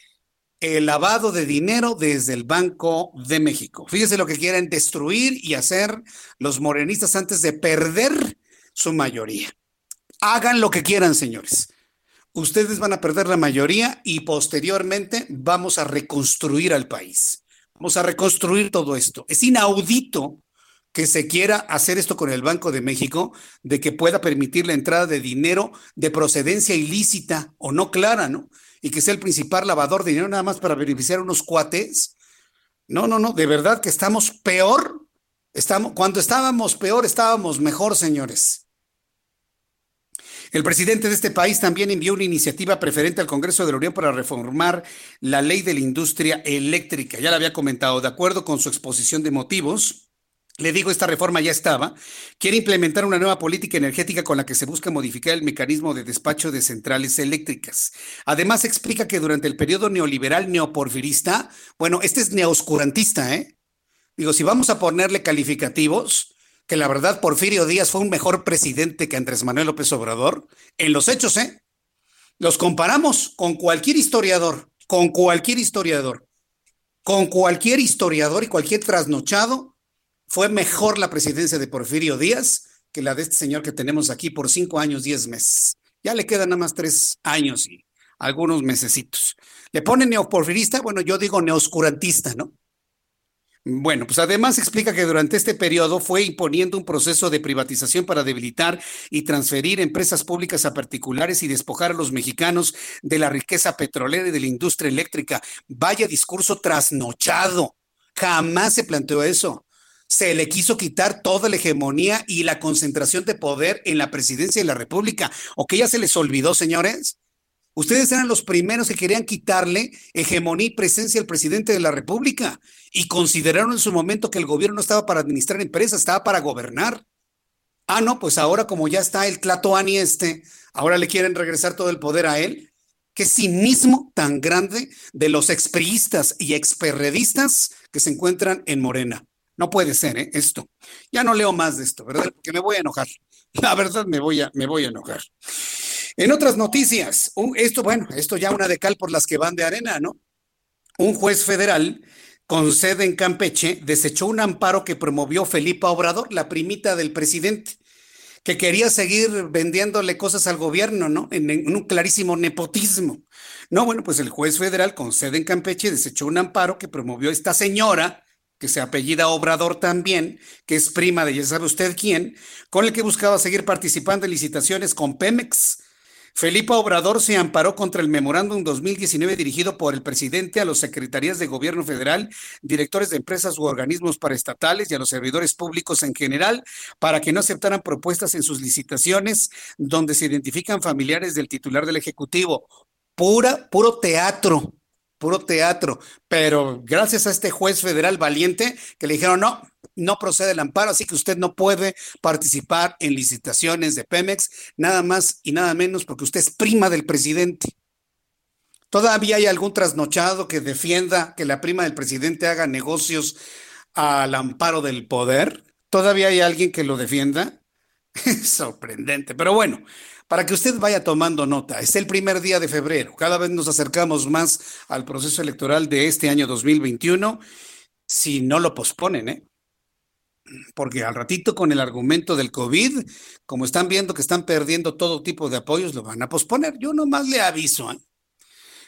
el lavado de dinero desde el Banco de México. Fíjese lo que quieren destruir y hacer los morenistas antes de perder su mayoría. Hagan lo que quieran, señores ustedes van a perder la mayoría y posteriormente vamos a reconstruir al país. Vamos a reconstruir todo esto. Es inaudito que se quiera hacer esto con el Banco de México, de que pueda permitir la entrada de dinero de procedencia ilícita o no clara, ¿no? y que sea el principal lavador de dinero nada más para beneficiar a unos cuates. No, no, no, de verdad que estamos peor. Estamos, cuando estábamos peor, estábamos mejor, señores. El presidente de este país también envió una iniciativa preferente al Congreso de la Unión para reformar la ley de la industria eléctrica. Ya la había comentado, de acuerdo con su exposición de motivos. Le digo, esta reforma ya estaba. Quiere implementar una nueva política energética con la que se busca modificar el mecanismo de despacho de centrales eléctricas. Además, explica que durante el periodo neoliberal neoporfirista, bueno, este es neoscurantista, ¿eh? Digo, si vamos a ponerle calificativos, que la verdad Porfirio Díaz fue un mejor presidente que Andrés Manuel López Obrador, en los hechos, ¿eh? Los comparamos con cualquier historiador, con cualquier historiador, con cualquier historiador y cualquier trasnochado fue mejor la presidencia de Porfirio Díaz que la de este señor que tenemos aquí por cinco años, diez meses. Ya le quedan nada más tres años y algunos mesecitos. ¿Le pone neoporfirista? Bueno, yo digo neoscurantista, ¿no? Bueno, pues además explica que durante este periodo fue imponiendo un proceso de privatización para debilitar y transferir empresas públicas a particulares y despojar a los mexicanos de la riqueza petrolera y de la industria eléctrica. Vaya discurso trasnochado. Jamás se planteó eso se le quiso quitar toda la hegemonía y la concentración de poder en la presidencia de la República. ¿O que ya se les olvidó, señores? Ustedes eran los primeros que querían quitarle hegemonía y presencia al presidente de la República y consideraron en su momento que el gobierno no estaba para administrar empresas, estaba para gobernar. Ah, no, pues ahora como ya está el Tlatoani este, ahora le quieren regresar todo el poder a él. Qué cinismo tan grande de los expriistas y experredistas que se encuentran en Morena. No puede ser, ¿eh? Esto. Ya no leo más de esto, ¿verdad? Porque me voy a enojar. La verdad, me voy a, me voy a enojar. En otras noticias, esto, bueno, esto ya una de cal por las que van de arena, ¿no? Un juez federal con sede en Campeche desechó un amparo que promovió Felipa Obrador, la primita del presidente, que quería seguir vendiéndole cosas al gobierno, ¿no? En, un clarísimo nepotismo. No, bueno, pues el juez federal con sede en Campeche desechó un amparo que promovió esta señora que se apellida Obrador también, que es prima de ya sabe usted quién, con el que buscaba seguir participando en licitaciones con Pemex. Felipe Obrador se amparó contra el memorándum 2019 dirigido por el presidente a las secretarías de gobierno federal, directores de empresas u organismos paraestatales y a los servidores públicos en general para que no aceptaran propuestas en sus licitaciones donde se identifican familiares del titular del Ejecutivo. Pura, puro teatro, puro teatro, pero gracias a este juez federal valiente que le dijeron, no, no procede el amparo, así que usted no puede participar en licitaciones de Pemex, nada más y nada menos porque usted es prima del presidente. ¿Todavía hay algún trasnochado que defienda que la prima del presidente haga negocios al amparo del poder? ¿Todavía hay alguien que lo defienda? Sorprendente, pero bueno, para que usted vaya tomando nota. Es el primer día de febrero. Cada vez nos acercamos más al proceso electoral de este año 2021, si no lo posponen, ¿eh? Porque al ratito con el argumento del COVID, como están viendo que están perdiendo todo tipo de apoyos, lo van a posponer. Yo nomás le aviso, ¿eh?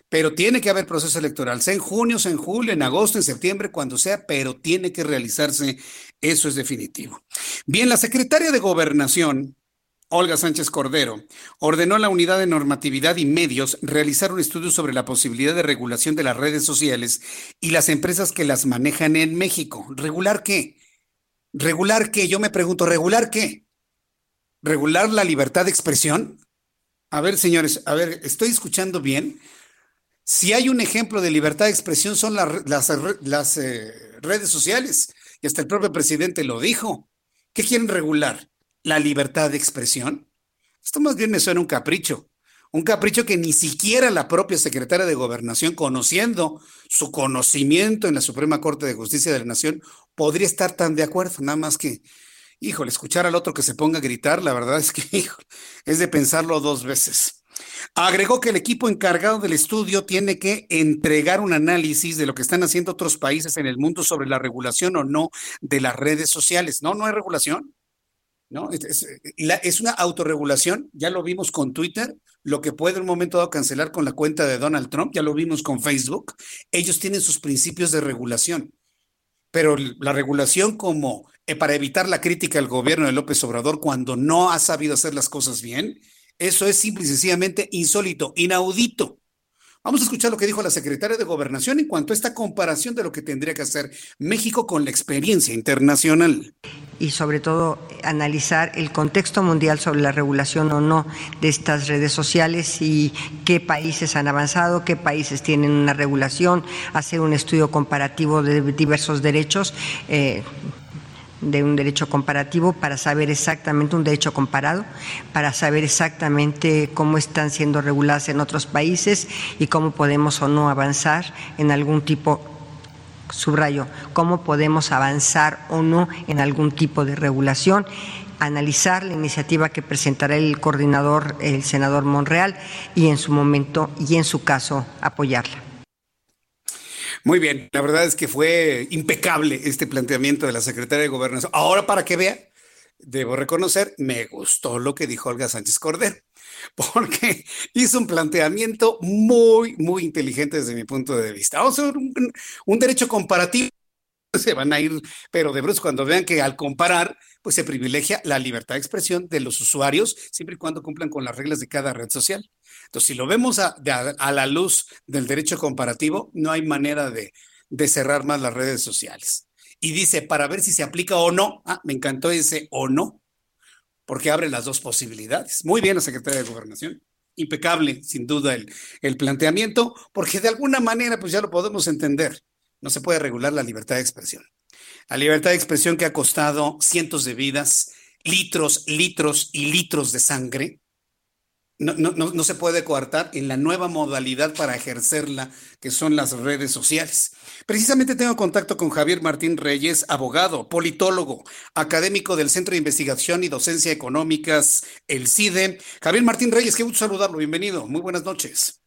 Pero tiene que haber proceso electoral, sea en junio, sea en julio, en agosto, en septiembre, cuando sea, pero tiene que realizarse, eso es definitivo. Bien, la secretaria de Gobernación, Olga Sánchez Cordero, ordenó a la Unidad de Normatividad y Medios realizar un estudio sobre la posibilidad de regulación de las redes sociales y las empresas que las manejan en México. ¿Regular qué? ¿Regular qué? Yo me pregunto, ¿regular qué? ¿Regular la libertad de expresión? A ver, señores, a ver, ¿estoy escuchando bien? Si hay un ejemplo de libertad de expresión son las, eh, redes sociales, y hasta el propio presidente lo dijo. ¿Qué quieren regular? La libertad de expresión? Esto más bien me suena un capricho. Un capricho que ni siquiera la propia secretaria de Gobernación, conociendo su conocimiento en la Suprema Corte de Justicia de la Nación, podría estar tan de acuerdo. Nada más que, híjole, escuchar al otro que se ponga a gritar, la verdad es que, híjole, es de pensarlo dos veces. Agregó que el equipo encargado del estudio tiene que entregar un análisis de lo que están haciendo otros países en el mundo sobre la regulación o no de las redes sociales. No, no hay regulación. ¿No? Es, una autorregulación, ya lo vimos con Twitter, lo que puede en un momento dado cancelar con la cuenta de Donald Trump, ya lo vimos con Facebook, ellos tienen sus principios de regulación, pero la regulación como eh, para evitar la crítica al gobierno de López Obrador cuando no ha sabido hacer las cosas bien, eso es simple y sencillamente insólito, inaudito. Vamos a escuchar lo que dijo la secretaria de Gobernación en cuanto a esta comparación de lo que tendría que hacer México con la experiencia internacional. Y sobre todo analizar el contexto mundial sobre la regulación o no de estas redes sociales y qué países han avanzado, qué países tienen una regulación, hacer un estudio comparativo de diversos derechos. Eh, de un derecho comparativo para saber exactamente un derecho comparado, para saber exactamente cómo están siendo reguladas en otros países y cómo podemos o no avanzar en algún tipo, subrayo, cómo podemos avanzar o no en algún tipo de regulación analizar la iniciativa que presentará el coordinador, el senador Monreal, y en su momento y en su caso apoyarla. Muy bien, la verdad es que fue impecable este planteamiento de la secretaria de Gobernación. Ahora, para que vea, debo reconocer, me gustó lo que dijo Olga Sánchez Cordero, porque hizo un planteamiento muy, muy inteligente desde mi punto de vista. Vamos a ver un, derecho comparativo se van a ir, pero de bruce cuando vean que al comparar, pues se privilegia la libertad de expresión de los usuarios, siempre y cuando cumplan con las reglas de cada red social. Entonces, si lo vemos a, la luz del derecho comparativo, no hay manera de, cerrar más las redes sociales. Y dice, para ver si se aplica o no, ah, me encantó ese o no, porque abre las dos posibilidades. Muy bien la secretaria de Gobernación. Impecable, sin duda, el, el planteamiento, porque de alguna manera, pues ya lo podemos entender. No se puede regular la libertad de expresión. La libertad de expresión que ha costado cientos de vidas, litros, litros y litros de sangre, no, no, no, se puede coartar en la nueva modalidad para ejercerla, que son las redes sociales. Precisamente tengo contacto con Javier Martín Reyes, abogado, politólogo, académico del Centro de Investigación y Docencia Económicas, el CIDE. Javier Martín Reyes, qué gusto saludarlo, bienvenido, muy buenas noches.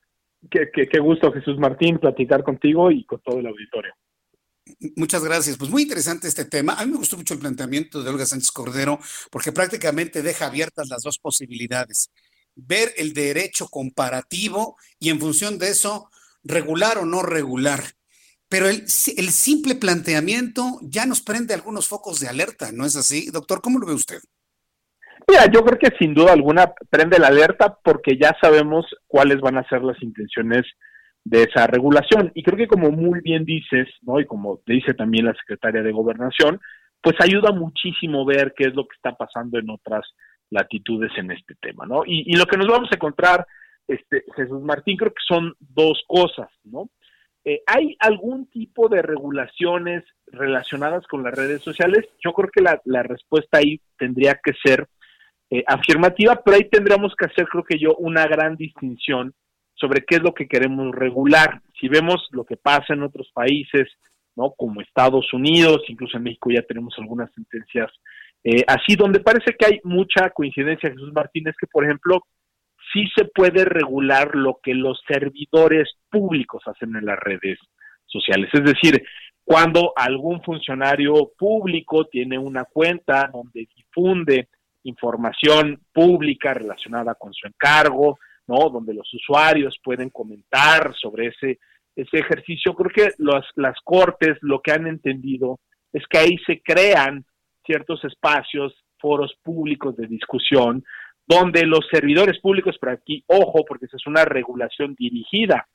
Qué, qué gusto, Jesús Martín, platicar contigo y con todo el auditorio. Muchas gracias. Pues muy interesante este tema. A mí me gustó mucho el planteamiento de Olga Sánchez Cordero porque prácticamente deja abiertas las dos posibilidades ver el derecho comparativo y en función de eso regular o no regular. Pero el, simple planteamiento ya nos prende algunos focos de alerta, ¿no es así? Doctor, ¿cómo lo ve usted? Mira, yo creo que sin duda alguna prende la alerta porque ya sabemos cuáles van a ser las intenciones de esa regulación. Y creo que como muy bien dices, ¿no? Y como dice también la secretaria de Gobernación, pues ayuda muchísimo ver qué es lo que está pasando en otras latitudes en este tema, ¿no? Y, lo que nos vamos a encontrar, este, Jesús Martín, creo que son dos cosas, ¿no? Eh, ¿Hay algún tipo de regulaciones relacionadas con las redes sociales? Yo creo que la, la respuesta ahí tendría que ser eh, afirmativa, pero ahí tendríamos que hacer, creo que yo, una gran distinción sobre qué es lo que queremos regular. Si vemos lo que pasa en otros países, ¿no? Como Estados Unidos, incluso en México ya tenemos algunas sentencias eh, así, donde parece que hay mucha coincidencia, Jesús Martínez, que por ejemplo, sí se puede regular lo que los servidores públicos hacen en las redes sociales. Es decir, cuando algún funcionario público tiene una cuenta donde difunde información pública relacionada con su encargo, ¿no? Donde los usuarios pueden comentar sobre ese, ese ejercicio. Creo que las, las cortes lo que han entendido es que ahí se crean ciertos espacios, foros públicos de discusión, donde los servidores públicos, pero aquí, ojo, porque esa es una regulación dirigida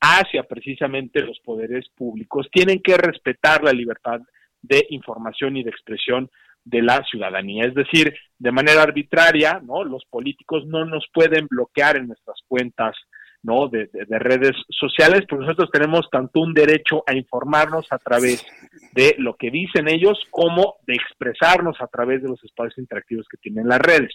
hacia precisamente los poderes públicos, tienen que respetar la libertad de información y de expresión de la ciudadanía. Es decir, de manera arbitraria, ¿no? Los políticos no nos pueden bloquear en nuestras cuentas, ¿no? De, de, redes sociales, porque nosotros tenemos tanto un derecho a informarnos a través de lo que dicen ellos como de expresarnos a través de los espacios interactivos que tienen las redes.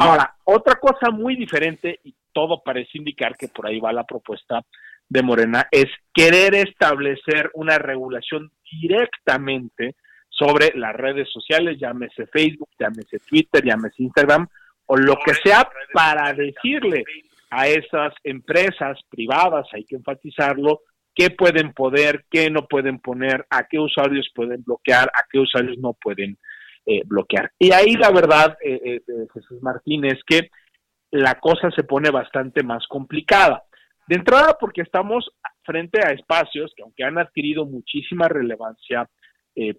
Ahora, otra cosa muy diferente, y todo parece indicar que por ahí va la propuesta de Morena, es querer establecer una regulación directamente sobre las redes sociales, llámese Facebook, llámese Twitter, llámese Instagram, o lo que sea para decirle a esas empresas privadas, hay que enfatizarlo, qué pueden poder, qué no pueden poner, a qué usuarios pueden bloquear, a qué usuarios no pueden eh, bloquear. Y ahí la verdad, eh, eh, Jesús Martín, es que la cosa se pone bastante más complicada. De entrada, porque estamos frente a espacios que aunque han adquirido muchísima relevancia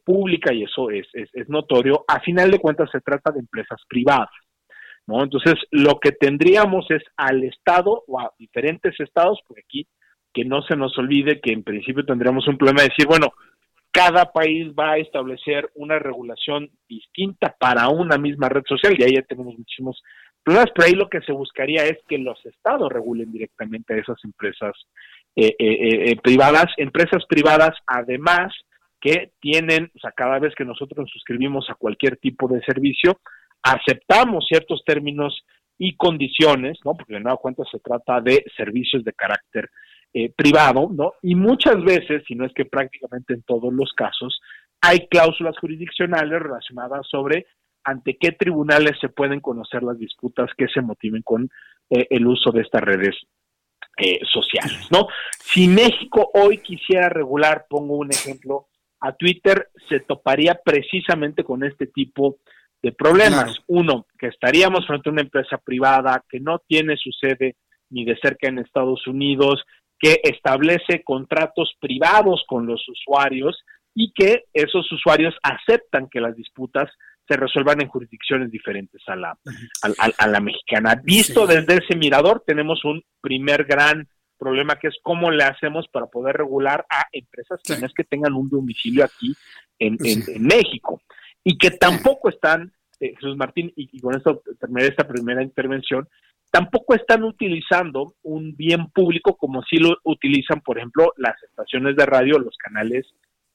pública y eso es, es, es notorio, a final de cuentas se trata de empresas privadas. ¿No? Entonces, lo que tendríamos es al Estado o a diferentes estados, porque aquí que no se nos olvide que en principio tendríamos un problema de decir, bueno, cada país va a establecer una regulación distinta para una misma red social y ahí ya tenemos muchísimos problemas, pero ahí lo que se buscaría es que los estados regulen directamente a esas empresas eh, eh, eh, privadas, empresas privadas además que tienen, o sea, cada vez que nosotros nos suscribimos a cualquier tipo de servicio, aceptamos ciertos términos y condiciones, ¿no? Porque de nueva cuenta se trata de servicios de carácter eh, privado, ¿no? Y muchas veces, si no es que prácticamente en todos los casos, hay cláusulas jurisdiccionales relacionadas sobre ante qué tribunales se pueden conocer las disputas que se motiven con eh, el uso de estas redes eh, sociales, ¿no? Si México hoy quisiera regular, pongo un ejemplo, a Twitter se toparía precisamente con este tipo de problemas. Uno, que estaríamos frente a una empresa privada que no tiene su sede ni de cerca en Estados Unidos, que establece contratos privados con los usuarios y que esos usuarios aceptan que las disputas se resuelvan en jurisdicciones diferentes a la, a, la mexicana. Visto desde ese mirador, tenemos un primer gran problema que es cómo le hacemos para poder regular a empresas que no es que tengan un domicilio aquí en, en, México y que tampoco están, eh, Jesús Martín, y, y, con esto terminé esta primera intervención, tampoco están utilizando un bien público como si lo utilizan, por ejemplo, las estaciones de radio, los canales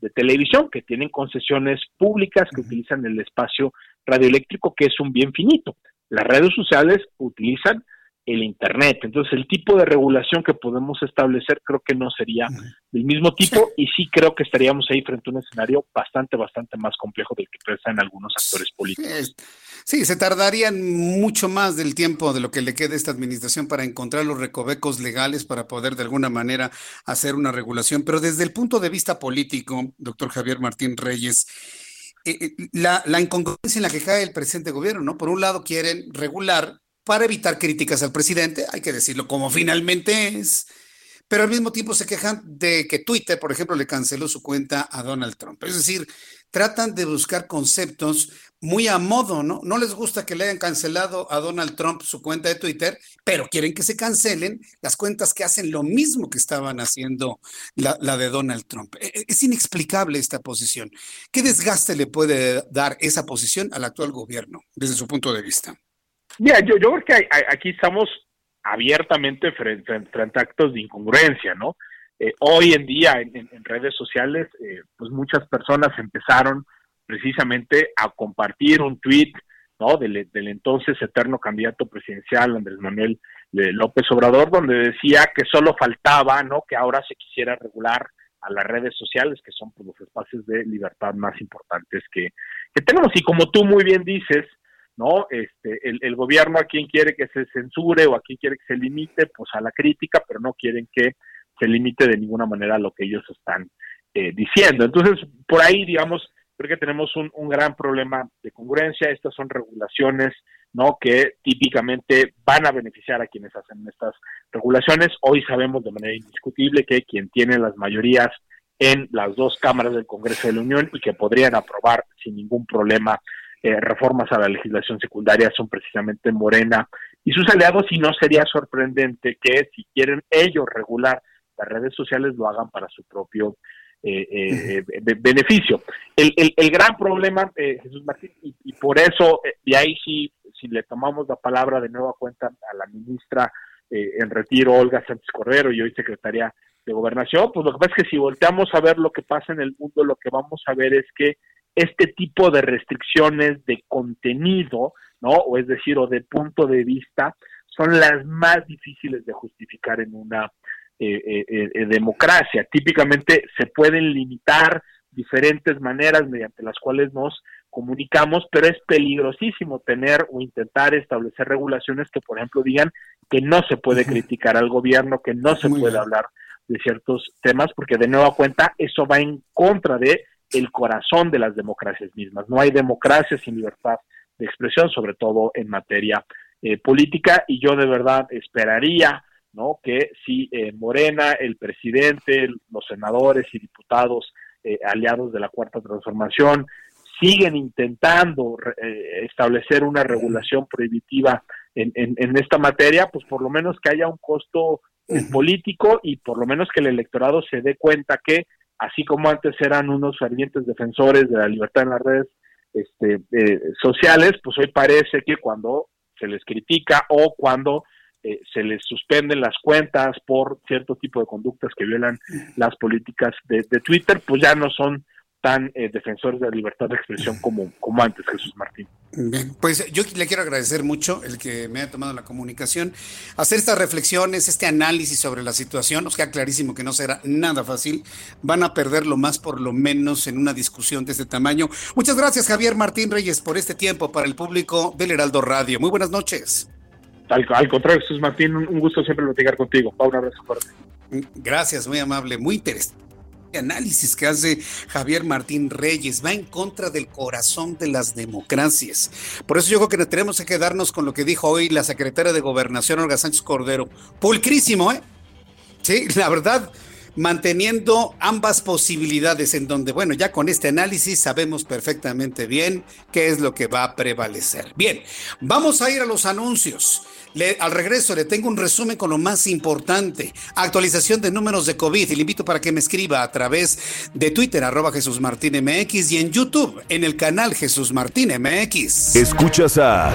de televisión, que tienen concesiones públicas, que utilizan el espacio radioeléctrico, que es un bien finito. Las redes sociales utilizan el Internet. Entonces, el tipo de regulación que podemos establecer creo que no sería del mismo tipo y sí creo que estaríamos ahí frente a un escenario bastante, bastante más complejo del que en algunos actores políticos. Sí, se tardarían mucho más del tiempo de lo que le queda a esta administración para encontrar los recovecos legales para poder de alguna manera hacer una regulación. Pero desde el punto de vista político, doctor Javier Martín Reyes, eh, eh, la, la incongruencia en la que cae el presente gobierno, ¿no? Por un lado quieren regular para evitar críticas al presidente, hay que decirlo como finalmente es, pero al mismo tiempo se quejan de que Twitter, por ejemplo, le canceló su cuenta a Donald Trump. Es decir, tratan de buscar conceptos muy a modo, ¿no? No les gusta que le hayan cancelado a Donald Trump su cuenta de Twitter, pero quieren que se cancelen las cuentas que hacen lo mismo que estaban haciendo la, la de Donald Trump. E, e, es inexplicable esta posición. ¿Qué desgaste le puede dar esa posición al actual gobierno desde su punto de vista? Mira, yo, yo creo que aquí estamos abiertamente frente, a actos de incongruencia, ¿no? Eh, hoy en día en, redes sociales, eh, pues muchas personas empezaron precisamente a compartir un tweet, ¿no? Del, del entonces eterno candidato presidencial Andrés Manuel eh, López Obrador, donde decía que solo faltaba, ¿no? Que ahora se quisiera regular a las redes sociales, que son pues, los espacios de libertad más importantes que, que tenemos. Y como tú muy bien dices, ¿no? Este, el, gobierno a quien quiere que se censure o a quien quiere que se limite, pues a la crítica, pero no quieren que se limite de ninguna manera a lo que ellos están eh, diciendo. Entonces, por ahí, digamos, creo que tenemos un, un, gran problema de congruencia. Estas son regulaciones, ¿no? Que típicamente van a beneficiar a quienes hacen estas regulaciones. Hoy sabemos de manera indiscutible que quien tiene las mayorías en las dos cámaras del Congreso de la Unión y que podrían aprobar sin ningún problema eh, reformas a la legislación secundaria son precisamente Morena y sus aliados y no sería sorprendente que si quieren ellos regular las redes sociales lo hagan para su propio eh, eh, beneficio. El, el, gran problema, Jesús Martín, y, por eso, y ahí sí, si le tomamos la palabra de nueva cuenta a la ministra en retiro, Olga Sánchez Cordero, y hoy secretaria de Gobernación, pues lo que pasa es que si volteamos a ver lo que pasa en el mundo, lo que vamos a ver es que este tipo de restricciones de contenido, ¿no? O es decir, o de punto de vista, son las más difíciles de justificar en una eh, eh, eh, democracia. Típicamente se pueden limitar diferentes maneras mediante las cuales nos comunicamos, pero es peligrosísimo tener o intentar establecer regulaciones que, por ejemplo, digan que no se puede criticar al gobierno, que no se puede hablar de ciertos temas, porque de nueva cuenta eso va en contra de el corazón de las democracias mismas. No hay democracia sin libertad de expresión, sobre todo en materia eh, política, y yo de verdad esperaría ¿no? que si eh, Morena, el presidente, los senadores y diputados eh, aliados de la Cuarta Transformación siguen intentando establecer una regulación prohibitiva en, en, esta materia, pues por lo menos que haya un costo político y por lo menos que el electorado se dé cuenta que así como antes eran unos fervientes defensores de la libertad en las redes este, eh, sociales, pues hoy parece que cuando se les critica o cuando eh, se les suspenden las cuentas por cierto tipo de conductas que violan las políticas de, de Twitter, pues ya no son tan eh, defensores de la libertad de expresión como, como antes, Jesús Martín. Bien, pues yo le quiero agradecer mucho el que me haya tomado la comunicación, hacer estas reflexiones, este análisis sobre la situación, nos queda clarísimo que no será nada fácil, van a perderlo más por lo menos en una discusión de este tamaño. Muchas gracias Javier Martín Reyes por este tiempo para el público del Heraldo Radio. Muy buenas noches. Al, al contrario, Jesús Martín, un, gusto siempre platicar contigo. un abrazo fuerte. Gracias, muy amable, muy interesante análisis que hace Javier Martín Reyes va en contra del corazón de las democracias. Por eso yo creo que tenemos que quedarnos con lo que dijo hoy la secretaria de Gobernación, Olga Sánchez Cordero. Pulcrísimo, ¿eh? Sí, la verdad, manteniendo ambas posibilidades en donde, bueno, ya con este análisis sabemos perfectamente bien qué es lo que va a prevalecer. Bien, vamos a ir a los anuncios al regreso le tengo un resumen con lo más importante. Actualización de números de COVID. Y le invito para que me escriba a través de Twitter, arroba Jesús Martín MX y en YouTube, en el canal Jesús Martín MX. Escuchas a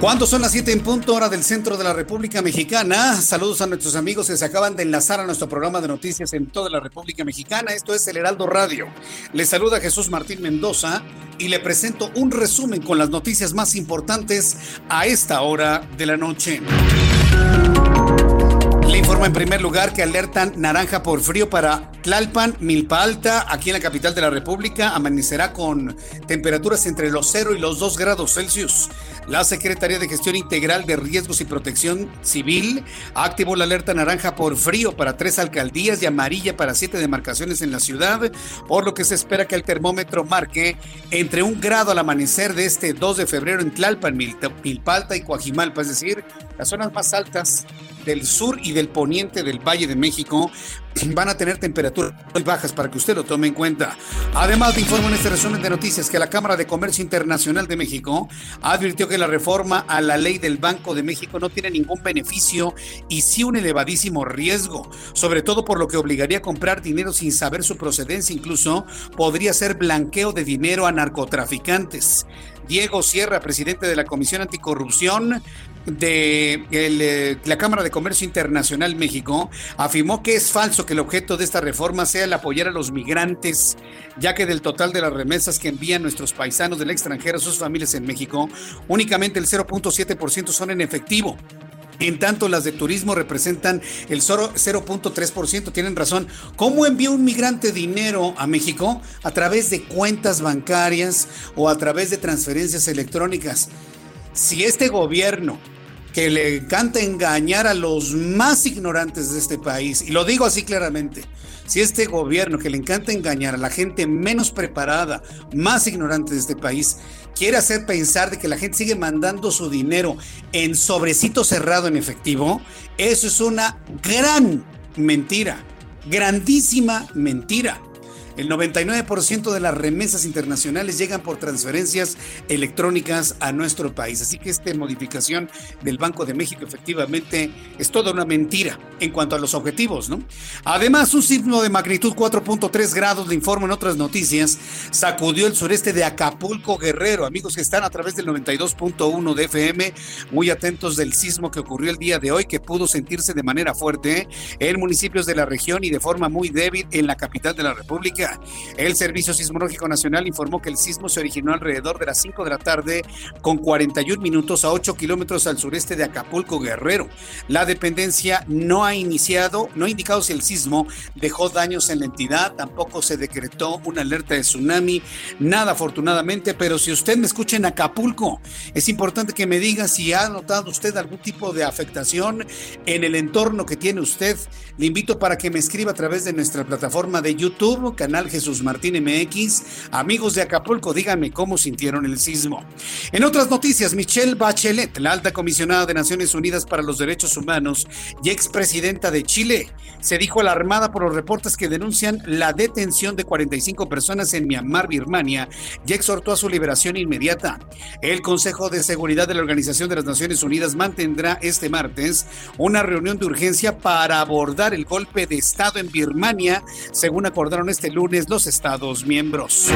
Cuando son las 7 en punto, hora del centro de la República Mexicana. Saludos a nuestros amigos que se acaban de enlazar a nuestro programa de noticias en toda la República Mexicana. Esto es el Heraldo Radio. Les saluda Jesús Martín Mendoza y le presento un resumen con las noticias más importantes a esta hora de la noche. Le informo en primer lugar que alertan naranja por frío para Tlalpan, Milpa Alta, aquí en la capital de la República. Amanecerá con temperaturas entre los 0 y los 2 grados Celsius. La Secretaría de Gestión Integral de Riesgos y Protección Civil activó la alerta naranja por frío para tres alcaldías y amarilla para siete demarcaciones en la ciudad, por lo que se espera que el termómetro marque entre un grado al amanecer de este 2 de febrero en Tlalpan, Milpa Alta y Coajimalpa, es decir, las zonas más altas del sur y del poniente del Valle de México van a tener temperaturas muy bajas para que usted lo tome en cuenta. Además, te informo en este resumen de noticias que la Cámara de Comercio Internacional de México advirtió que la reforma a la ley del Banco de México no tiene ningún beneficio y sí un elevadísimo riesgo, sobre todo por lo que obligaría a comprar dinero sin saber su procedencia, incluso podría ser blanqueo de dinero a narcotraficantes. Diego Sierra, presidente de la Comisión Anticorrupción, de eh, la Cámara de Comercio Internacional México afirmó que es falso que el objeto de esta reforma sea el apoyar a los migrantes, ya que del total de las remesas que envían nuestros paisanos del extranjero a sus familias en México, únicamente el 0.7% son en efectivo. En tanto, las de turismo representan el 0.3%. Tienen razón. ¿Cómo envía un migrante dinero a México? A través de cuentas bancarias o a través de transferencias electrónicas. Si este gobierno que le encanta engañar a los más ignorantes de este país, y lo digo así claramente, si este gobierno que le encanta engañar a la gente menos preparada, más ignorante de este país, quiere hacer pensar de que la gente sigue mandando su dinero en sobrecito cerrado en efectivo, eso es una gran mentira, grandísima mentira. El 99% de las remesas internacionales llegan por transferencias electrónicas a nuestro país. Así que esta modificación del Banco de México efectivamente es toda una mentira en cuanto a los objetivos, ¿no? Además, un sismo de magnitud 4.3 grados, le informo en otras noticias, sacudió el sureste de Acapulco, Guerrero. Amigos que están a través del 92.1 de FM, muy atentos del sismo que ocurrió el día de hoy, que pudo sentirse de manera fuerte en municipios de la región y de forma muy débil en la capital de la República. El Servicio Sismológico Nacional informó que el sismo se originó alrededor de las 5 de la tarde con 41 minutos a 8 kilómetros al sureste de Acapulco, Guerrero. La dependencia no ha iniciado, no ha indicado si el sismo dejó daños en la entidad, tampoco se decretó una alerta de tsunami, nada afortunadamente, pero si usted me escucha en Acapulco, es importante que me diga si ha notado usted algún tipo de afectación en el entorno que tiene usted. Le invito para que me escriba a través de nuestra plataforma de YouTube, canal Jesús Martín MX. Amigos de Acapulco, díganme cómo sintieron el sismo. En otras noticias, Michelle Bachelet, la alta comisionada de Naciones Unidas para los Derechos Humanos y expresidenta de Chile, se dijo alarmada por los reportes que denuncian la detención de 45 personas en Myanmar, Birmania, y exhortó a su liberación inmediata. El Consejo de Seguridad de la Organización de las Naciones Unidas mantendrá este martes una reunión de urgencia para abordar el golpe de Estado en Birmania, según acordaron este lunes los Estados miembros.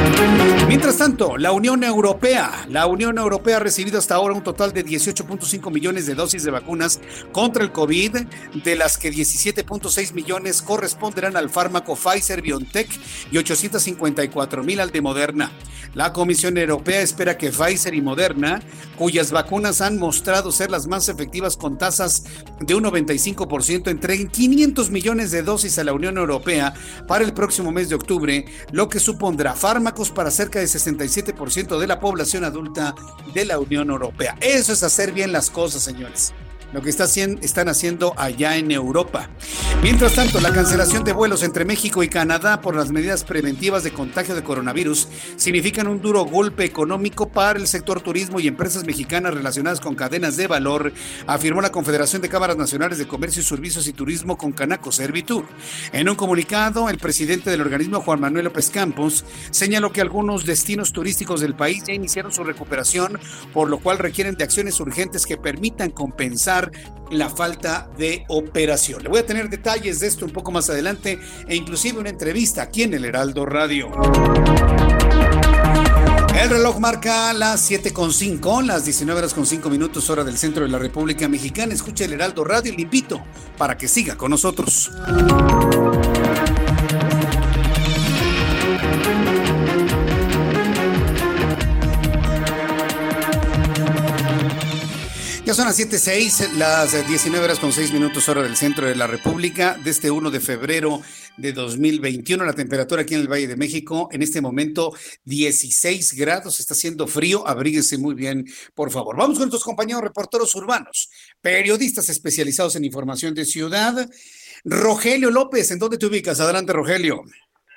Mientras tanto, la Unión Europea, la Unión Europea ha recibido hasta ahora un total de 18.5 millones de dosis de vacunas contra el COVID, de las que 17.6 millones corresponderán al fármaco Pfizer BioNTech y 854 mil al de Moderna. La Comisión Europea espera que Pfizer y Moderna, cuyas vacunas han mostrado ser las más efectivas con tasas de un 95%, entreguen 500 millones de dosis a la Unión Europea para el próximo mes de octubre, lo que supondrá fármacos para cerca de 67% de la población adulta de la Unión Europea. Eso es hacer bien las cosas, señores lo que está están haciendo allá en Europa. Mientras tanto, la cancelación de vuelos entre México y Canadá por las medidas preventivas de contagio de coronavirus significan un duro golpe económico para el sector turismo y empresas mexicanas relacionadas con cadenas de valor, afirmó la Confederación de Cámaras Nacionales de Comercio Servicios y Turismo con Canaco Servitur. En un comunicado, el presidente del organismo, Juan Manuel López Campos, señaló que algunos destinos turísticos del país ya iniciaron su recuperación, por lo cual requieren de acciones urgentes que permitan compensar la falta de operación. Le voy a tener detalles de esto un poco más adelante e inclusive una entrevista aquí en el Heraldo Radio. El reloj marca las 7.5, las 19 horas con 5 minutos hora del centro de la República Mexicana. Escucha el Heraldo Radio y le invito para que siga con nosotros. Ya son las 7.06, las 19 horas con 6 minutos hora del centro de la República, de este 1 de febrero de 2021. La temperatura aquí en el Valle de México, en este momento 16 grados, está haciendo frío, abríguese muy bien, por favor. Vamos con nuestros compañeros reporteros urbanos, periodistas especializados en información de ciudad. Rogelio López, ¿en dónde te ubicas? Adelante, Rogelio.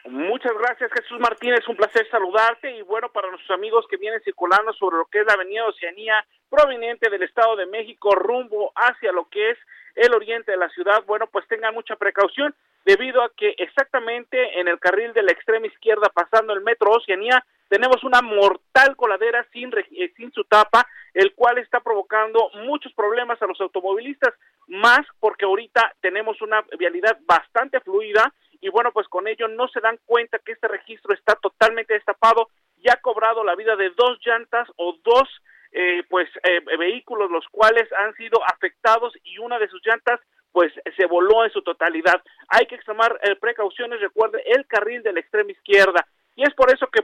Muchas gracias, Jesús Martínez. Un placer saludarte. Y bueno, para nuestros amigos que vienen circulando sobre lo que es la Avenida Oceanía, proveniente del Estado de México, rumbo hacia lo que es el oriente de la ciudad, bueno, pues tengan mucha precaución debido a que exactamente en el carril de la extrema izquierda, pasando el metro Oceanía, tenemos una mortal coladera sin, eh, sin su tapa, el cual está provocando muchos problemas a los automovilistas, más porque ahorita tenemos una vialidad bastante fluida y bueno, pues con ello no se dan cuenta que este registro está totalmente destapado y ha cobrado la vida de dos llantas o dos eh, pues eh, vehículos los cuales han sido afectados y una de sus llantas pues se voló en su totalidad. Hay que extremar eh, precauciones, recuerde el carril de la extrema izquierda. Y es por eso que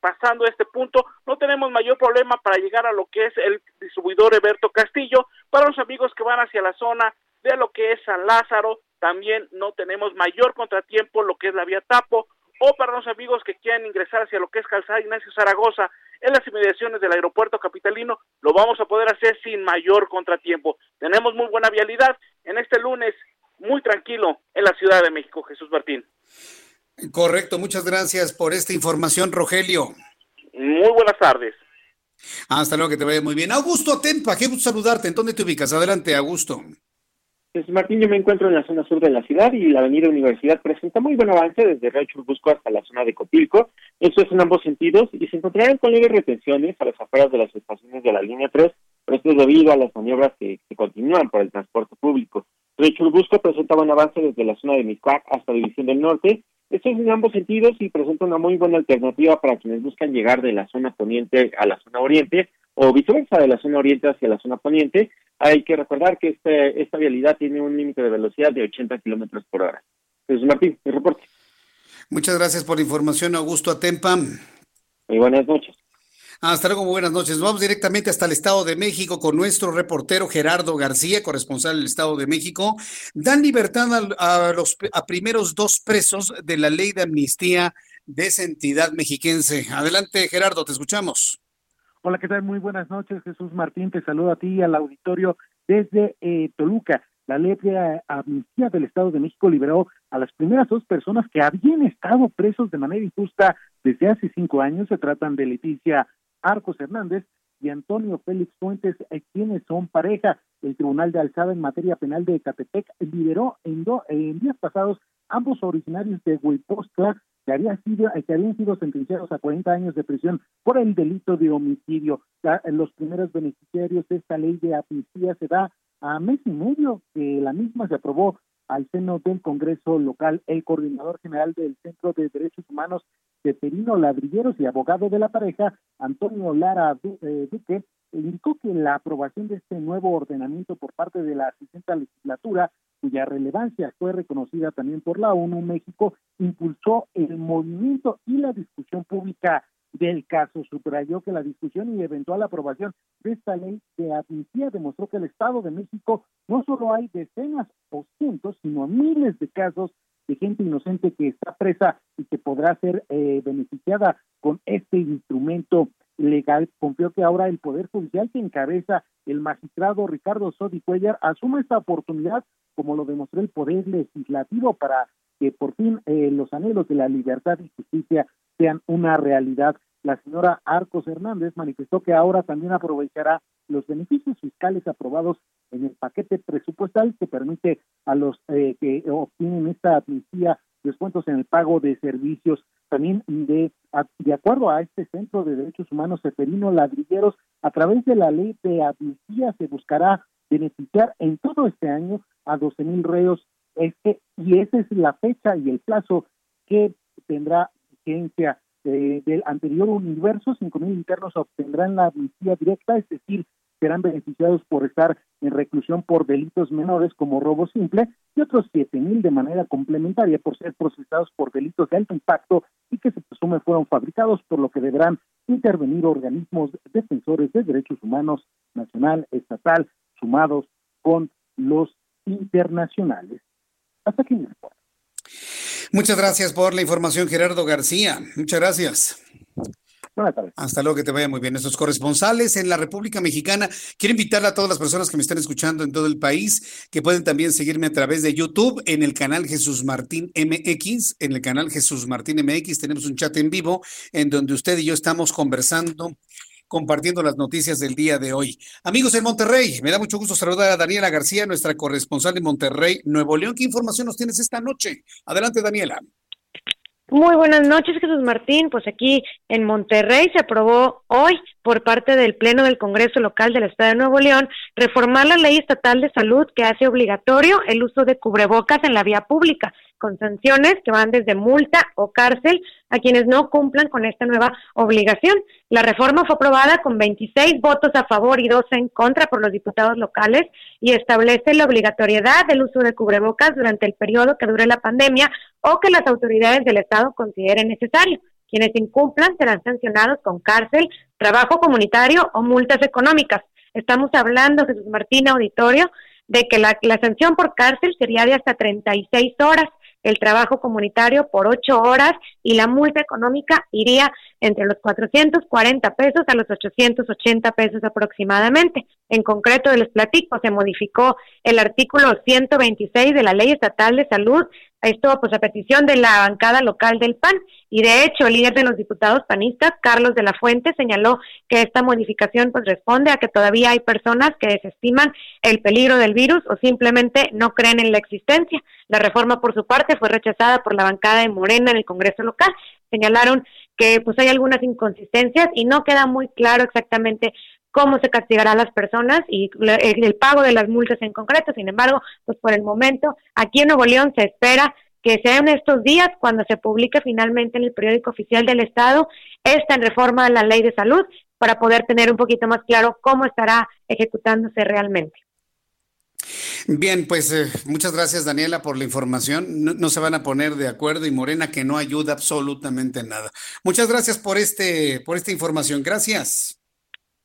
pasando este punto no tenemos mayor problema para llegar a lo que es el distribuidor Eberto Castillo. Para los amigos que van hacia la zona de lo que es San Lázaro, también no tenemos mayor contratiempo lo que es la vía Tapo o para los amigos que quieran ingresar hacia lo que es Calzada Ignacio Zaragoza en las inmediaciones del aeropuerto capitalino, lo vamos a poder hacer sin mayor contratiempo. Tenemos muy buena vialidad en este lunes, muy tranquilo en la Ciudad de México, Jesús Martín. Correcto, muchas gracias por esta información, Rogelio. Muy buenas tardes. Hasta luego, que te vaya muy bien. Augusto Tempa, qué gusto saludarte. ¿En dónde te ubicas? Adelante, Augusto. Pues Martín, yo me encuentro en la zona sur de la ciudad y la avenida Universidad presenta muy buen avance desde Río Churubusco hasta la zona de Copilco. Esto es en ambos sentidos y se encontrarán con leves retenciones a las afueras de las estaciones de la línea 3, pero esto es debido a las maniobras que, continúan por el transporte público. Río Churubusco presenta buen avance desde la zona de Miscuac hasta División del Norte. Esto es en ambos sentidos y presenta una muy buena alternativa para quienes buscan llegar de la zona poniente a la zona oriente o viceversa de la zona oriente hacia la zona poniente. Hay que recordar que este, esta vialidad tiene un límite de velocidad de 80 kilómetros por hora. Jesús Martín, mi reporte. Muchas gracias por la información, Augusto Atempa. Muy buenas noches. Hasta luego, buenas noches. Vamos directamente hasta el Estado de México con nuestro reportero Gerardo García, corresponsal del Estado de México. Dan libertad a, los a primeros dos presos de la ley de amnistía de esa entidad mexiquense. Adelante, Gerardo, te escuchamos. Hola, ¿qué tal? Muy buenas noches, Jesús Martín. Te saludo a ti y al auditorio desde eh, Toluca. la ley de amnistía del Estado de México liberó a las primeras dos personas que habían estado presos de manera injusta desde hace cinco años. Se tratan de Leticia Arcos Hernández y Antonio Félix Fuentes, eh, quienes son pareja. El Tribunal de Alzada en materia penal de Ecatepec liberó en, en días pasados ambos originarios de Huipostla que, habían sido, eh, que habían sido sentenciados a 40 años de prisión por el delito de homicidio. los primeros beneficiarios de esta ley de amnistía se da a mes y medio que la misma se aprobó al seno del Congreso local, el coordinador general del Centro de Derechos Humanos, Seferino Ladrilleros y abogado de la pareja, Antonio Lara eh, Duque, indicó que la aprobación de este nuevo ordenamiento por parte de la 60 legislatura, cuya relevancia fue reconocida también por la ONU, México impulsó el movimiento y la discusión pública del caso. Subrayó que la discusión y eventual aprobación de esta ley de amnistía demostró que el Estado de México no solo hay decenas o cientos, sino miles de casos de gente inocente que está presa y que podrá ser eh, beneficiada con este instrumento legal. Confió que ahora el Poder Judicial que encabeza el magistrado Ricardo Sodi Cuellar asuma esta oportunidad, como lo demostró el Poder Legislativo, para que por fin eh, los anhelos de la libertad y justicia sean una realidad. La señora Arcos Hernández manifestó que ahora también aprovechará los beneficios fiscales aprobados en el paquete presupuestal que permite a los eh, que obtienen esta amnistía descuentos en el pago de servicios. También de, de acuerdo a este Centro de Derechos Humanos Seferino Ladrilleros, a través de la ley de amnistía se buscará beneficiar en todo este año a 12 mil reos este, y esa es la fecha y el plazo que tendrá vigencia eh, del anterior universo, cinco mil internos obtendrán la amnistía directa, es decir, serán beneficiados por estar en reclusión por delitos menores como robo simple y otros siete mil de manera complementaria por ser procesados por delitos de alto impacto y que se presume fueron fabricados, por lo que deberán intervenir organismos defensores de derechos humanos nacional, estatal, sumados con los internacionales. Hasta aquí mi Muchas gracias por la información, Gerardo García. Muchas gracias. Hasta luego, que te vaya muy bien. Nuestros corresponsales en la República Mexicana. Quiero invitar a todas las personas que me están escuchando en todo el país que pueden también seguirme a través de YouTube en el canal Jesús Martín MX. En el canal Jesús Martín MX tenemos un chat en vivo en donde usted y yo estamos conversando compartiendo las noticias del día de hoy. Amigos en Monterrey, me da mucho gusto saludar a Daniela García, nuestra corresponsal de Monterrey, Nuevo León. ¿Qué información nos tienes esta noche? Adelante, Daniela. Muy buenas noches, Jesús Martín. Pues aquí en Monterrey se aprobó hoy por parte del Pleno del Congreso Local del Estado de Nuevo León reformar la ley estatal de salud que hace obligatorio el uso de cubrebocas en la vía pública con sanciones que van desde multa o cárcel a quienes no cumplan con esta nueva obligación. La reforma fue aprobada con 26 votos a favor y 12 en contra por los diputados locales y establece la obligatoriedad del uso de cubrebocas durante el periodo que dure la pandemia o que las autoridades del Estado consideren necesario. Quienes incumplan serán sancionados con cárcel, trabajo comunitario o multas económicas. Estamos hablando, Jesús Martín Auditorio, de que la, sanción por cárcel sería de hasta 36 horas el trabajo comunitario por ocho horas y la multa económica iría entre los 440 pesos a los 880 pesos aproximadamente. En concreto, les platico, se modificó el artículo 126 de la Ley Estatal de Salud, esto pues a petición de la bancada local del PAN, y de hecho el líder de los diputados panistas, Carlos de la Fuente, señaló que esta modificación pues responde a que todavía hay personas que desestiman el peligro del virus o simplemente no creen en la existencia. La reforma, por su parte, fue rechazada por la bancada de Morena en el Congreso local. Señalaron que pues hay algunas inconsistencias y no queda muy claro exactamente cómo se castigará a las personas y el pago de las multas en concreto. Sin embargo, pues por el momento, aquí en Nuevo León se espera que sea en estos días cuando se publique finalmente en el periódico oficial del Estado esta reforma de la ley de salud para poder tener un poquito más claro cómo estará ejecutándose realmente. Bien, pues eh, muchas gracias Daniela por la información. No, se van a poner de acuerdo y Morena que no ayuda absolutamente nada. Muchas gracias por este por esta información. Gracias.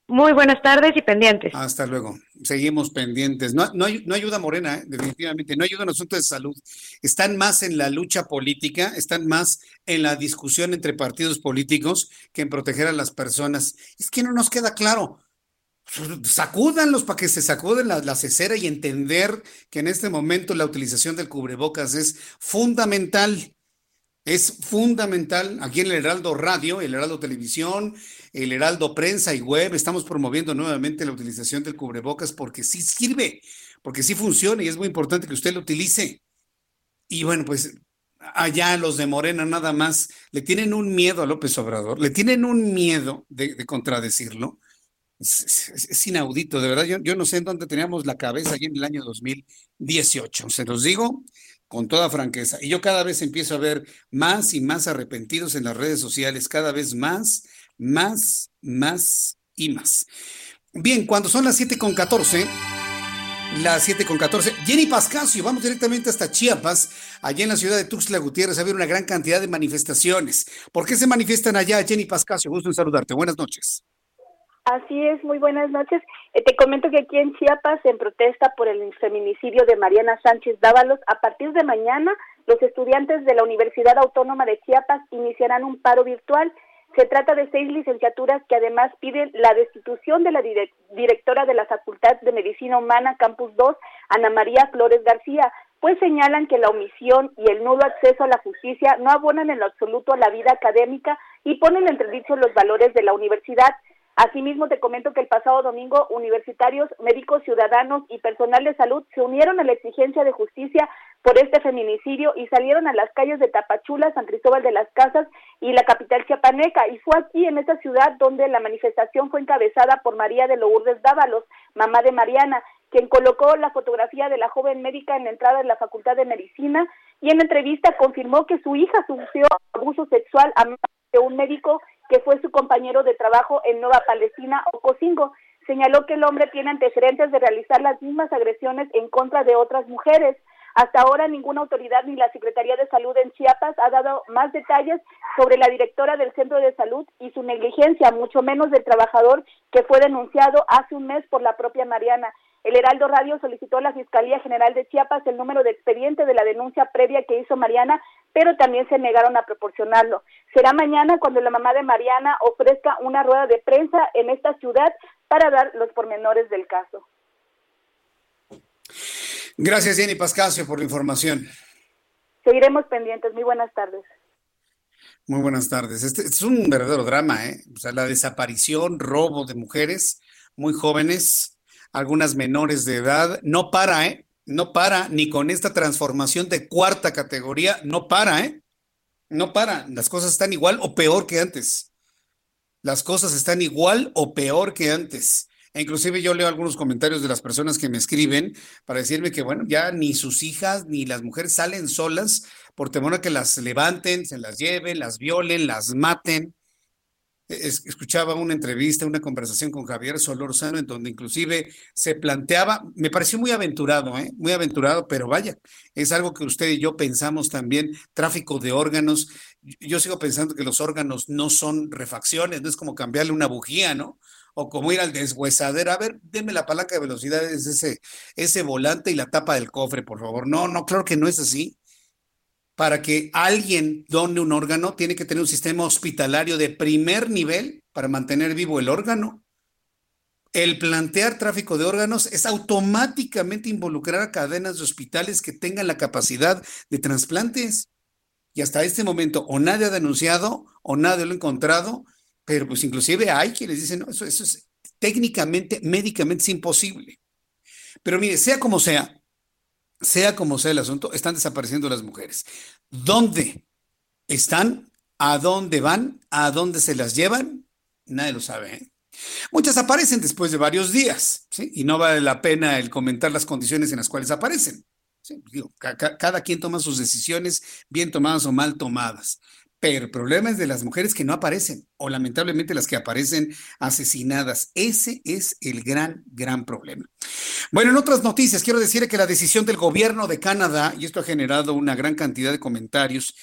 Muy buenas tardes y pendientes. Hasta luego. Seguimos pendientes. No, no, no ayuda Morena, ¿eh? definitivamente. No ayuda en asuntos de salud. Están más en la lucha política, están más en la discusión entre partidos políticos que en proteger a las personas. Es que no nos queda claro. sacúdanlos para que se sacuden la, la, cesera y entender que en este momento la utilización del cubrebocas es fundamental. Es fundamental. Aquí en el Heraldo Radio, el Heraldo Televisión, el Heraldo Prensa y Web, estamos promoviendo nuevamente la utilización del cubrebocas porque sí sirve, porque sí funciona y es muy importante que usted lo utilice. Y bueno, pues allá los de Morena nada más le tienen un miedo a López Obrador, le tienen un miedo de, de contradecirlo es, inaudito, de verdad. Yo, yo, no sé en dónde teníamos la cabeza allí en el año 2018. Se los digo con toda franqueza. Y yo cada vez empiezo a ver más y más arrepentidos en las redes sociales, cada vez más, más, más y más. Bien, cuando son las 7 con 14, las 7 con 14, Jenny Pascasio, vamos directamente hasta Chiapas, allá en la ciudad de Tuxtla Gutiérrez, a ver una gran cantidad de manifestaciones. ¿Por qué se manifiestan allá, Jenny Pascasio? Gusto en saludarte. Buenas noches. Así es, muy buenas noches. Eh, te comento que aquí en Chiapas, en protesta por el feminicidio de Mariana Sánchez Dávalos, a partir de mañana, los estudiantes de la Universidad Autónoma de Chiapas iniciarán un paro virtual. Se trata de seis licenciaturas que además piden la destitución de la directora de la Facultad de Medicina Humana Campus 2, Ana María Flores García, pues señalan que la omisión y el nulo acceso a la justicia no abonan en lo absoluto a la vida académica y ponen en entredicho los valores de la universidad. Asimismo, te comento que el pasado domingo universitarios, médicos, ciudadanos y personal de salud se unieron a la exigencia de justicia por este feminicidio y salieron a las calles de Tapachula, San Cristóbal de las Casas y la capital chiapaneca. Y fue aquí, en esta ciudad, donde la manifestación fue encabezada por María de Lourdes Dávalos, mamá de Mariana, quien colocó la fotografía de la joven médica en la entrada de la Facultad de Medicina y en entrevista confirmó que su hija sufrió abuso sexual a de un médico que fue su compañero de trabajo en Nueva Palestina, Ocosingo. Señaló que el hombre tiene antecedentes de realizar las mismas agresiones en contra de otras mujeres. Hasta ahora ninguna autoridad ni la Secretaría de Salud en Chiapas ha dado más detalles sobre la directora del centro de salud y su negligencia, mucho menos del trabajador que fue denunciado hace un mes por la propia Mariana. El Heraldo Radio solicitó a la Fiscalía General de Chiapas el número de expediente de la denuncia previa que hizo Mariana, pero también se negaron a proporcionarlo. Será mañana cuando la mamá de Mariana ofrezca una rueda de prensa en esta ciudad para dar los pormenores del caso. Gracias, Jenny Pascasio, por la información. Seguiremos pendientes. Muy buenas tardes. Muy buenas tardes. Este, es un verdadero drama, ¿eh? O sea, la desaparición, robo de mujeres muy jóvenes algunas menores de edad. No para, ¿eh? No para, ni con esta transformación de cuarta categoría, no para, ¿eh? No para. Las cosas están igual o peor que antes. Las cosas están igual o peor que antes. E inclusive yo leo algunos comentarios de las personas que me escriben para decirme que, bueno, ya ni sus hijas ni las mujeres salen solas por temor a que las levanten, se las lleven, las violen, las maten escuchaba una entrevista, una conversación con Javier Solorzano, en donde inclusive se planteaba, me pareció muy aventurado, ¿eh? muy aventurado, pero vaya, es algo que usted y yo pensamos también, tráfico de órganos. Yo sigo pensando que los órganos no son refacciones, no es como cambiarle una bujía, ¿no? O como ir al deshuesadero, a ver, deme la palanca de velocidad, es ese, ese volante y la tapa del cofre, por favor. No, no, claro que no es así para que alguien done un órgano, tiene que tener un sistema hospitalario de primer nivel para mantener vivo el órgano. El plantear tráfico de órganos es automáticamente involucrar a cadenas de hospitales que tengan la capacidad de trasplantes. Y hasta este momento o nadie ha denunciado o nadie lo ha encontrado, pero pues inclusive hay quienes dicen, no, eso, eso es técnicamente, médicamente es imposible. Pero mire, sea como sea, sea como sea el asunto, están desapareciendo las mujeres. ¿Dónde están? ¿A dónde van? ¿A dónde se las llevan? Nadie lo sabe. ¿eh? Muchas aparecen después de varios días. Y no vale la pena el comentar las condiciones en las cuales aparecen. cada quien toma sus decisiones, bien tomadas o mal tomadas. Pero el problema es de las mujeres que no aparecen, o lamentablemente las que aparecen asesinadas. Ese es el gran, gran problema. Bueno, en otras noticias, quiero decir que la decisión del gobierno de Canadá, y esto ha generado una gran cantidad de comentarios,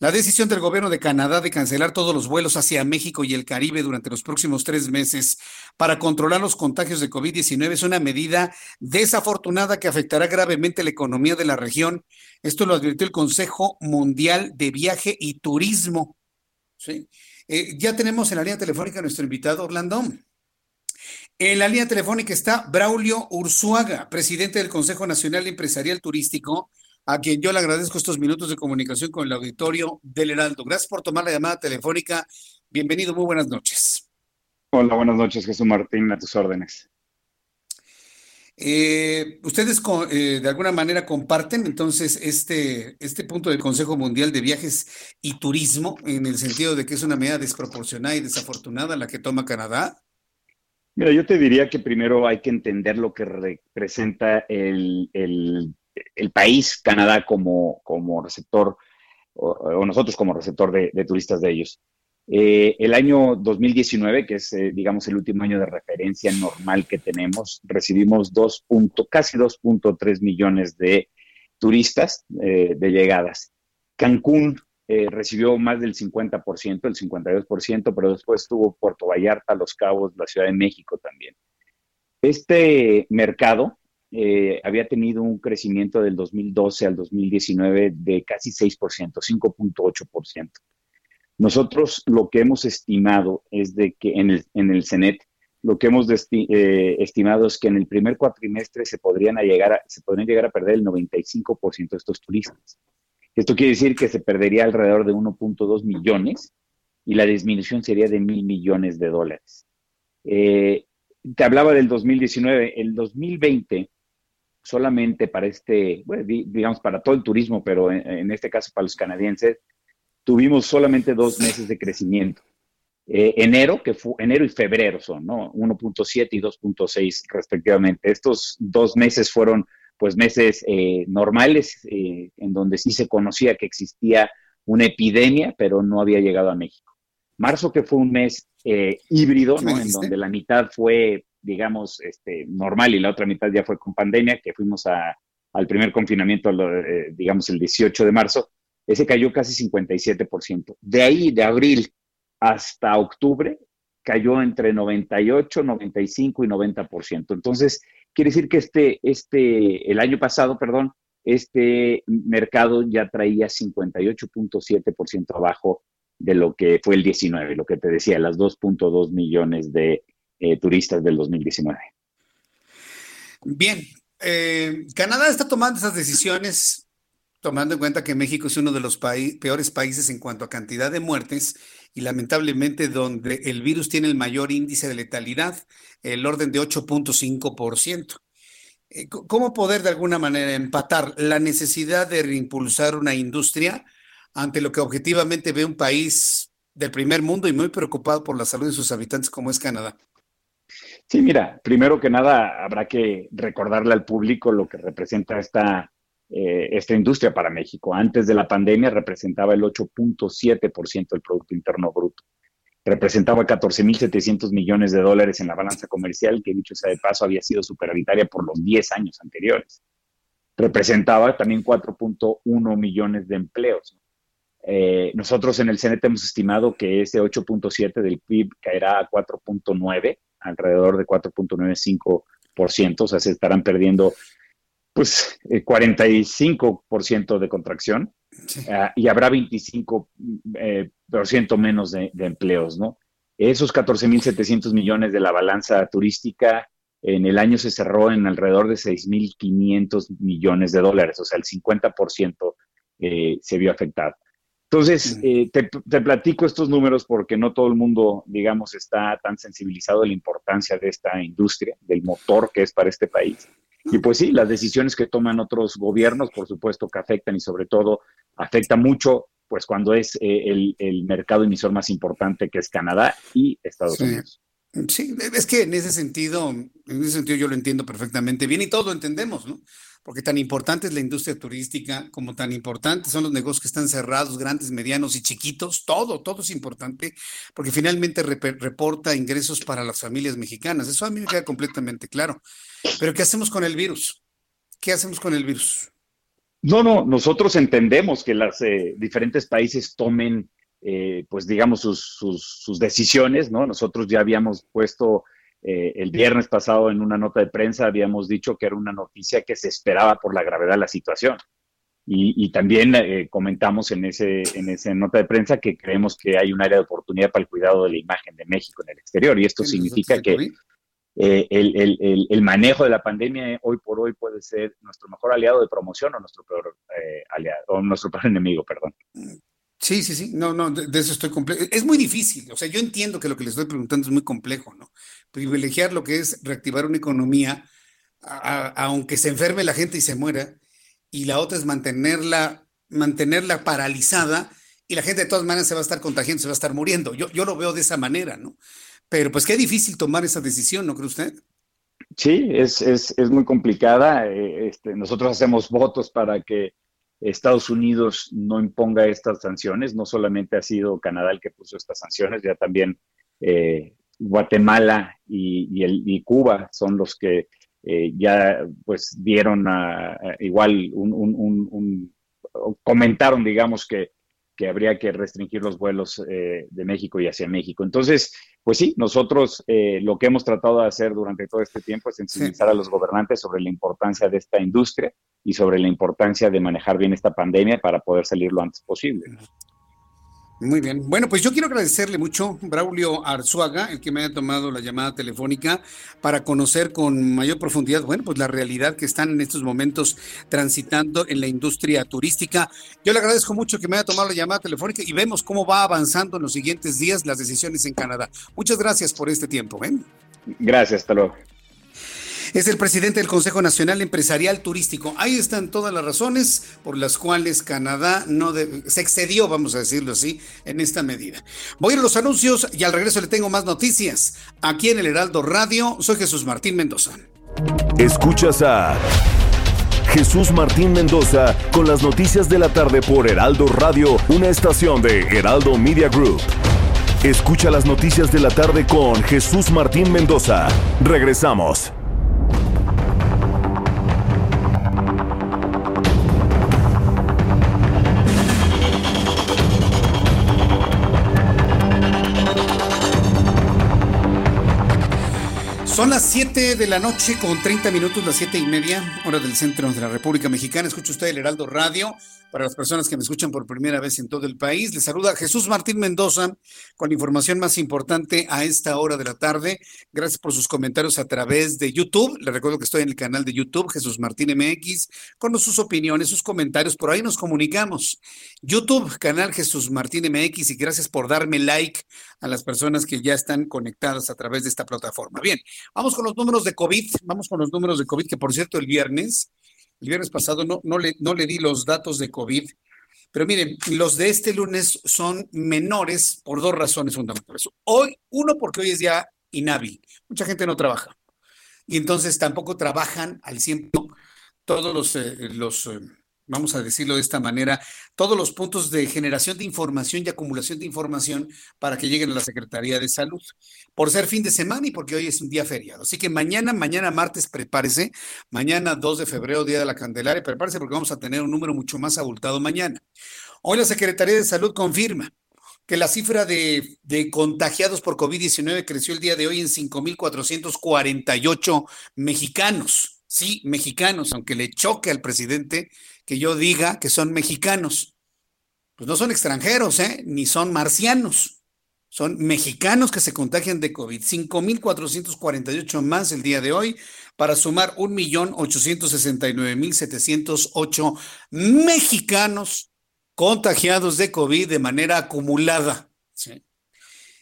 la decisión del gobierno de Canadá de cancelar todos los vuelos hacia México y el Caribe durante los próximos tres meses para controlar los contagios de COVID-19 es una medida desafortunada que afectará gravemente la economía de la región. Esto lo advirtió el Consejo Mundial de Viaje y Turismo. ¿sí? Eh, ya tenemos en la línea telefónica a nuestro invitado Orlando. En la línea telefónica está Braulio Urzuaga, presidente del Consejo Nacional Empresarial Turístico, a quien yo le agradezco estos minutos de comunicación con el auditorio del Heraldo. Gracias por tomar la llamada telefónica. Bienvenido, muy buenas noches. Hola, buenas noches, Jesús Martín, a tus órdenes. Eh, ustedes eh, de alguna manera comparten entonces este, este punto del Consejo Mundial de Viajes y Turismo en el sentido de que es una medida desproporcionada y desafortunada la que toma Canadá. Mira, yo te diría que primero hay que entender lo que representa el, el, país, Canadá, como, como receptor, o, nosotros como receptor de, turistas de ellos. Eh, el año 2019, que es, eh, digamos, el último año de referencia normal que tenemos, recibimos dos punto, casi 2.3 millones de turistas eh, de llegadas. Cancún recibió más del 50%, el 52%, pero después tuvo Puerto Vallarta, Los Cabos, la Ciudad de México también. Este mercado eh, había tenido un crecimiento del 2012 al 2019 de casi 6%, 5.8%. Nosotros lo que hemos estimado es de que en el, en el CENET, lo que hemos eh, estimado es que en el primer cuatrimestre se podrían, llegar se podrían llegar a perder el 95% de estos turistas. Esto quiere decir que se perdería alrededor de 1.2 millones y la disminución sería de mil millones de dólares. Eh, te hablaba del 2019, el 2020 solamente para este, bueno, digamos para todo el turismo, pero en, este caso para los canadienses, tuvimos solamente dos meses de crecimiento. Eh, enero, que fue enero y febrero son, ¿no? 1.7 y 2.6 respectivamente. Estos dos meses fueron pues meses eh, normales eh, en donde sí se conocía que existía una epidemia, pero no había llegado a México. Marzo, que fue un mes híbrido, ¿no? En donde la mitad fue, digamos, este, normal y la otra mitad ya fue con pandemia, que fuimos a, al primer confinamiento, digamos, el 18 de marzo, ese cayó casi 57%. De ahí, de abril hasta octubre, cayó entre 98, 95 y 90%. Entonces, Quiere decir que este, este, el año pasado, perdón, este mercado ya traía 58.7% abajo de lo que fue el 19, lo que te decía, las 2.2 millones de eh, turistas del 2019. Bien, eh, Canadá está tomando esas decisiones tomando en cuenta que México es uno de los peores países en cuanto a cantidad de muertes y lamentablemente donde el virus tiene el mayor índice de letalidad, el orden de 8.5%. Eh, ¿Cómo poder de alguna manera empatar la necesidad de reimpulsar una industria ante lo que objetivamente ve un país del primer mundo y muy preocupado por la salud de sus habitantes como es Canadá? Sí, mira, primero que nada habrá que recordarle al público lo que representa esta eh, esta industria para México. Antes de la pandemia representaba el 8.7% del Producto Interno Bruto. Representaba 14.700 millones de dólares en la balanza comercial, que dicho sea de paso había sido superavitaria por los 10 años anteriores. Representaba también 4.1 millones de empleos. Eh, nosotros en el CNT hemos estimado que ese 8.7 del PIB caerá a 4.9, alrededor de 4.95%, o sea, se estarán perdiendo pues 45% eh, de contracción ah, y habrá 25% eh, menos de, empleos, ¿no? Esos 14.700 millones de la balanza turística en el año se cerró en alrededor de 6.500 millones de dólares, o sea, el 50% eh, se vio afectado. Entonces, te, te, platico estos números porque no todo el mundo, digamos, está tan sensibilizado a la importancia de esta industria, del motor que es para este país. Y pues sí, las decisiones que toman otros gobiernos, por supuesto que afectan y sobre todo afecta mucho, pues cuando es eh, el, mercado emisor más importante que es Canadá y Estados Unidos. Sí, es que en ese sentido, en ese sentido yo lo entiendo perfectamente bien y todos lo entendemos, ¿no? Porque tan importante es la industria turística, como tan importantes son los negocios que están cerrados, grandes, medianos y chiquitos, todo, todo es importante, porque finalmente reporta ingresos para las familias mexicanas. Eso a mí me queda completamente claro. Pero ¿qué hacemos con el virus? ¿Qué hacemos con el virus? No, no, nosotros entendemos que los eh, diferentes países tomen eh, pues digamos, sus, sus, decisiones, ¿no? Nosotros ya habíamos puesto eh, el viernes pasado en una nota de prensa, habíamos dicho que era una noticia que se esperaba por la gravedad de la situación. Y, también eh, comentamos en, ese, en esa nota de prensa que creemos que hay un área de oportunidad para el cuidado de la imagen de México en el exterior. Y esto significa que eh, el, manejo de la pandemia hoy por hoy puede ser nuestro mejor aliado de promoción o nuestro peor eh, aliado, o nuestro peor enemigo, perdón. Sí, sí, sí, no, no, de, eso estoy complejo. Es muy difícil, o sea, yo entiendo que lo que le estoy preguntando es muy complejo, ¿no? Privilegiar lo que es reactivar una economía, aunque se enferme la gente y se muera, y la otra es mantenerla, mantenerla paralizada y la gente de todas maneras se va a estar contagiando, se va a estar muriendo. Yo, yo lo veo de esa manera, ¿no? Pero pues qué difícil tomar esa decisión, ¿no cree usted? Sí, es, es, es muy complicada. Eh, este, nosotros hacemos votos para que Estados Unidos no imponga estas sanciones. No solamente ha sido Canadá el que puso estas sanciones, ya también eh, Guatemala y, el, y, Cuba son los que eh, ya pues dieron igual un, un, un, comentaron, digamos, que que habría que restringir los vuelos eh, de México y hacia México. Entonces, pues sí, nosotros eh, lo que hemos tratado de hacer durante todo este tiempo es sensibilizar a los gobernantes sobre la importancia de esta industria y sobre la importancia de manejar bien esta pandemia para poder salir lo antes posible. Muy bien. Bueno, pues yo quiero agradecerle mucho, Braulio Arzuaga, el que me haya tomado la llamada telefónica para conocer con mayor profundidad, bueno, pues la realidad que están en estos momentos transitando en la industria turística. Yo le agradezco mucho que me haya tomado la llamada telefónica y vemos cómo va avanzando en los siguientes días las decisiones en Canadá. Muchas gracias por este tiempo. ¿eh? Gracias, hasta luego. Es el presidente del Consejo Nacional Empresarial Turístico. Ahí están todas las razones por las cuales Canadá no se excedió, vamos a decirlo así, en esta medida. Voy a los anuncios y al regreso le tengo más noticias. Aquí en el Heraldo Radio, soy Jesús Martín Mendoza. Escuchas a Jesús Martín Mendoza con las noticias de la tarde por Heraldo Radio, una estación de Heraldo Media Group. Escucha las noticias de la tarde con Jesús Martín Mendoza. Regresamos. Son las 7 de la noche con 30 minutos, las siete y media, hora del centro de la República Mexicana. Escucha usted el Heraldo Radio. Para las personas que me escuchan por primera vez en todo el país, les saluda Jesús Martín Mendoza con la información más importante a esta hora de la tarde. Gracias por sus comentarios a través de YouTube. Les recuerdo que estoy en el canal de YouTube Jesús Martín MX con sus opiniones, sus comentarios. Por ahí nos comunicamos. YouTube, canal Jesús Martín MX y gracias por darme like a las personas que ya están conectadas a través de esta plataforma. Bien, vamos con los números de COVID. Vamos con los números de COVID que por cierto el viernes el viernes pasado no, no, le, no le di los datos de COVID, pero miren, los de este lunes son menores por dos razones fundamentales. Hoy, uno, porque hoy es día inhábil. Mucha gente no trabaja. Y entonces tampoco trabajan al 100% todos los, eh, los eh, vamos a decirlo de esta manera, todos los puntos de generación de información y acumulación de información para que lleguen a la Secretaría de Salud, por ser fin de semana y porque hoy es un día feriado. Así que mañana, mañana martes, prepárese, mañana 2 de febrero, Día de la Candelaria, prepárese porque vamos a tener un número mucho más abultado mañana. Hoy la Secretaría de Salud confirma que la cifra de, de contagiados por COVID-19 creció el día de hoy en 5.448 mexicanos. Sí, mexicanos, aunque le choque al presidente que yo diga que son mexicanos. Pues no son extranjeros, ¿eh? ni son marcianos. Son mexicanos que se contagian de COVID. 5.448 más el día de hoy para sumar 1.869.708 mexicanos contagiados de COVID de manera acumulada.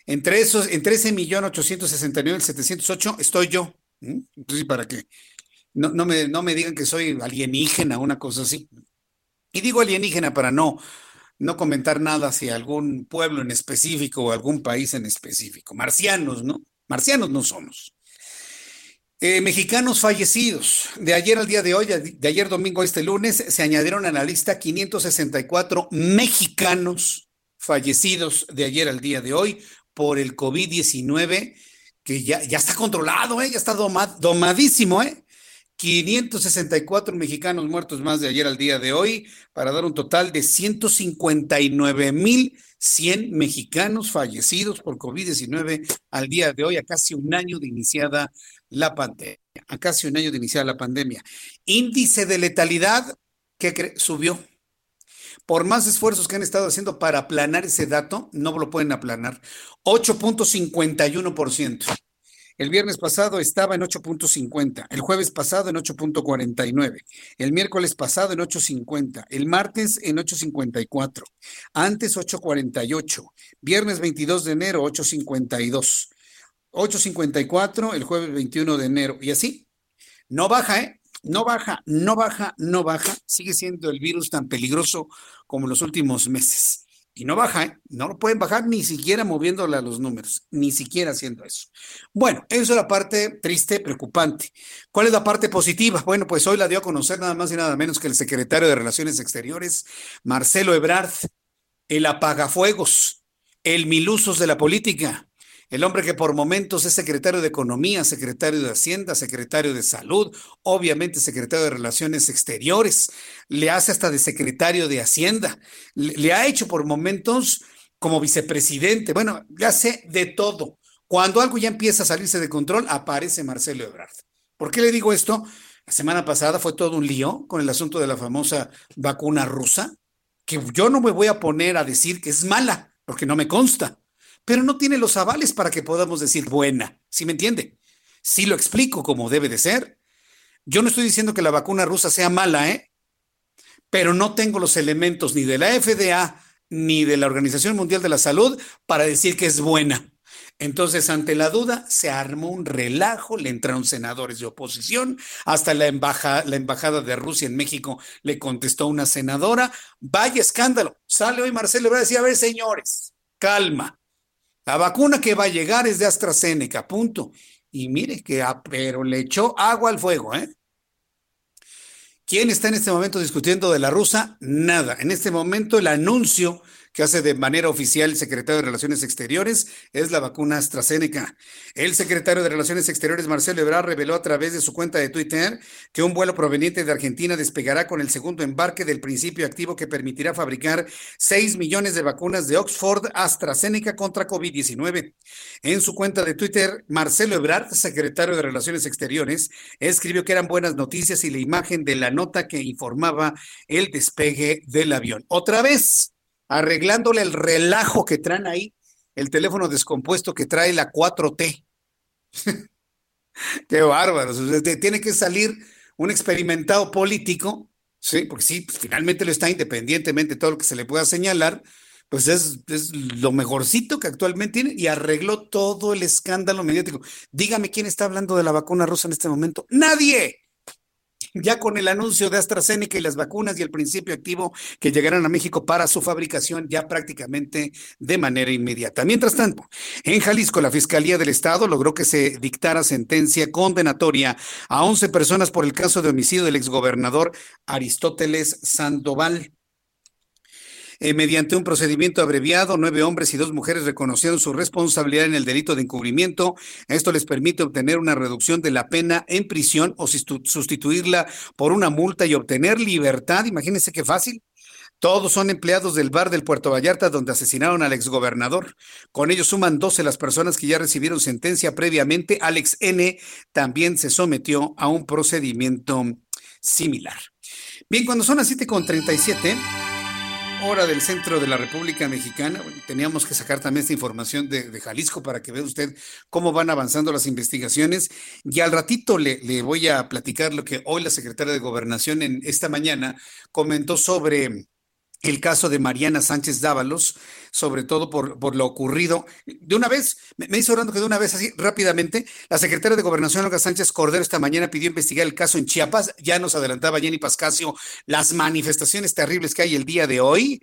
Entre, esos, entre ese millón 869.708 estoy yo. Entonces, ¿para qué? No, no, me, no me digan que soy alienígena, una cosa así. Y digo alienígena para no, no comentar nada hacia algún pueblo en específico o algún país en específico. Marcianos, ¿no? Marcianos no somos. Eh, mexicanos fallecidos. De ayer al día de hoy, de ayer domingo a este lunes, se añadieron a la lista 564 mexicanos fallecidos de ayer al día de hoy por el COVID-19, que ya, ya está controlado, ¿eh? ya está domadísimo, ¿eh? 564 mexicanos muertos más de ayer al día de hoy, para dar un total de 159.100 mexicanos fallecidos por COVID-19 al día de hoy, a casi un año de iniciada la pandemia. A casi un año de iniciada la pandemia. Índice de letalidad que subió. Por más esfuerzos que han estado haciendo para aplanar ese dato, no lo pueden aplanar. 8.51%. El viernes pasado estaba en 8.50, el jueves pasado en 8.49, el miércoles pasado en 8.50, el martes en 8.54, antes 8.48, viernes 22 de enero 8.52, 8.54 el jueves 21 de enero y así. No baja, ¿eh? No baja, no baja, no baja. Sigue siendo el virus tan peligroso como los últimos meses. Y no baja, ¿eh? no lo pueden bajar ni siquiera moviéndole a los números, ni siquiera haciendo eso. Bueno, eso es la parte triste, preocupante. ¿Cuál es la parte positiva? Bueno, pues hoy la dio a conocer nada más y nada menos que el secretario de Relaciones Exteriores, Marcelo Ebrard, el apagafuegos, el milusos de la política, el hombre que por momentos es secretario de Economía, secretario de Hacienda, secretario de Salud, obviamente secretario de Relaciones Exteriores, le hace hasta de secretario de Hacienda, le, ha hecho por momentos como vicepresidente, bueno, le hace de todo. Cuando algo ya empieza a salirse de control, aparece Marcelo Ebrard. ¿Por qué le digo esto? La semana pasada fue todo un lío con el asunto de la famosa vacuna rusa, que yo no me voy a poner a decir que es mala, porque no me consta pero no tiene los avales para que podamos decir buena. ¿Sí me entiende? Sí lo explico como debe de ser. Yo no estoy diciendo que la vacuna rusa sea mala, ¿eh? Pero no tengo los elementos ni de la FDA ni de la Organización Mundial de la Salud para decir que es buena. Entonces, ante la duda, se armó un relajo, le entraron senadores de oposición, hasta la, embajada de Rusia en México le contestó una senadora, vaya escándalo. Sale hoy Marcelo y va a decir, a ver, señores, calma, la vacuna que va a llegar es de AstraZeneca, punto. Y mire que, pero le echó agua al fuego, ¿eh? ¿Quién está en este momento discutiendo de la rusa? Nada. En este momento el anuncio que hace de manera oficial el secretario de Relaciones Exteriores es la vacuna AstraZeneca. El secretario de Relaciones Exteriores, Marcelo Ebrard, reveló a través de su cuenta de Twitter que un vuelo proveniente de Argentina despegará con el segundo embarque del principio activo que permitirá fabricar 6 millones de vacunas de Oxford AstraZeneca contra COVID-19. En su cuenta de Twitter, Marcelo Ebrard, secretario de Relaciones Exteriores, escribió que eran buenas noticias y la imagen de la nota que informaba el despegue del avión. Otra vez, arreglándole el relajo que traen ahí, el teléfono descompuesto que trae la 4T. Qué bárbaro. Tiene que salir un experimentado político, sí, porque sí, pues, finalmente lo está independientemente de todo lo que se le pueda señalar, pues es, es, lo mejorcito que actualmente tiene y arregló todo el escándalo mediático. Dígame quién está hablando de la vacuna rusa en este momento. Nadie ya con el anuncio de AstraZeneca y las vacunas y el principio activo que llegarán a México para su fabricación ya prácticamente de manera inmediata. Mientras tanto, en Jalisco, la Fiscalía del Estado logró que se dictara sentencia condenatoria a 11 personas por el caso de homicidio del exgobernador Aristóteles Sandoval. Eh, mediante un procedimiento abreviado, nueve hombres y dos mujeres reconocieron su responsabilidad en el delito de encubrimiento. Esto les permite obtener una reducción de la pena en prisión o sustituirla por una multa y obtener libertad. Imagínense qué fácil. Todos son empleados del bar del Puerto Vallarta donde asesinaron al exgobernador. Con ellos suman 12 las personas que ya recibieron sentencia previamente. Alex N. también se sometió a un procedimiento similar. Bien, cuando son las 7.37 hora del centro de la República Mexicana. teníamos que sacar también esta información de, Jalisco para que vea usted cómo van avanzando las investigaciones. Y al ratito le, voy a platicar lo que hoy la secretaria de Gobernación en esta mañana comentó sobre el caso de Mariana Sánchez Dávalos, sobre todo por, por lo ocurrido. De una vez, me, hizo orando que de una vez así rápidamente, la secretaria de Gobernación, Olga Sánchez Cordero, esta mañana pidió investigar el caso en Chiapas. Ya nos adelantaba Jenny Pascasio las manifestaciones terribles que hay el día de hoy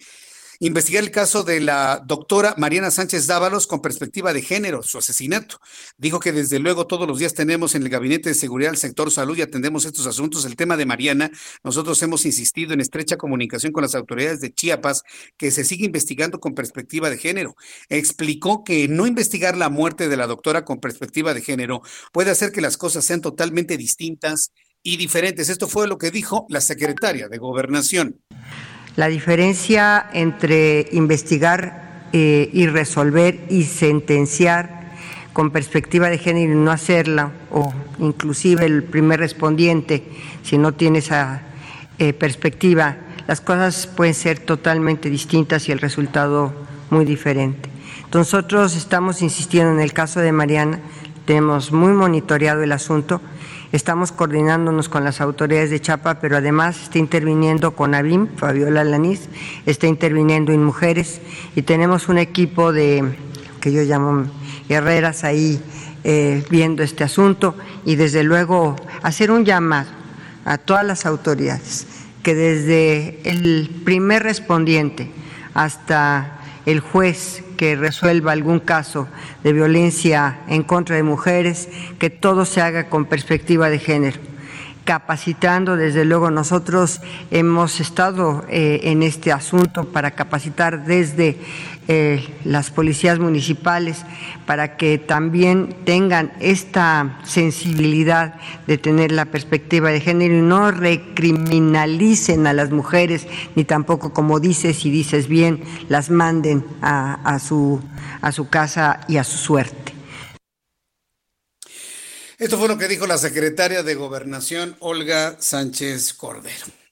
investigar el caso de la doctora Mariana Sánchez Dávalos con perspectiva de género, su asesinato. Dijo que desde luego todos los días tenemos en el Gabinete de Seguridad del sector salud y atendemos estos asuntos. El tema de Mariana, nosotros hemos insistido en estrecha comunicación con las autoridades de Chiapas que se sigue investigando con perspectiva de género. Explicó que no investigar la muerte de la doctora con perspectiva de género puede hacer que las cosas sean totalmente distintas y diferentes. Esto fue lo que dijo la secretaria de Gobernación. La diferencia entre investigar eh, y resolver y sentenciar con perspectiva de género y no hacerla, o inclusive el primer respondiente, si no tiene esa eh, perspectiva, las cosas pueden ser totalmente distintas y el resultado muy diferente. Nosotros estamos insistiendo en el caso de Mariana, tenemos muy monitoreado el asunto, estamos coordinándonos con las autoridades de Chapa, pero además está interviniendo con ABIM, Fabiola Lanís, está interviniendo en mujeres y tenemos un equipo de, que yo llamo guerreras ahí eh, viendo este asunto y desde luego hacer un llamado a todas las autoridades que desde el primer respondiente hasta el juez que resuelva algún caso de violencia en contra de mujeres, que todo se haga con perspectiva de género capacitando. Desde luego nosotros hemos estado eh, en este asunto para capacitar desde eh, las policías municipales para que también tengan esta sensibilidad de tener la perspectiva de género y no recriminalicen a las mujeres, ni tampoco, como dices y dices bien, las manden a, su, a su casa y a su suerte. Esto fue lo que dijo la secretaria de Gobernación, Olga Sánchez Cordero.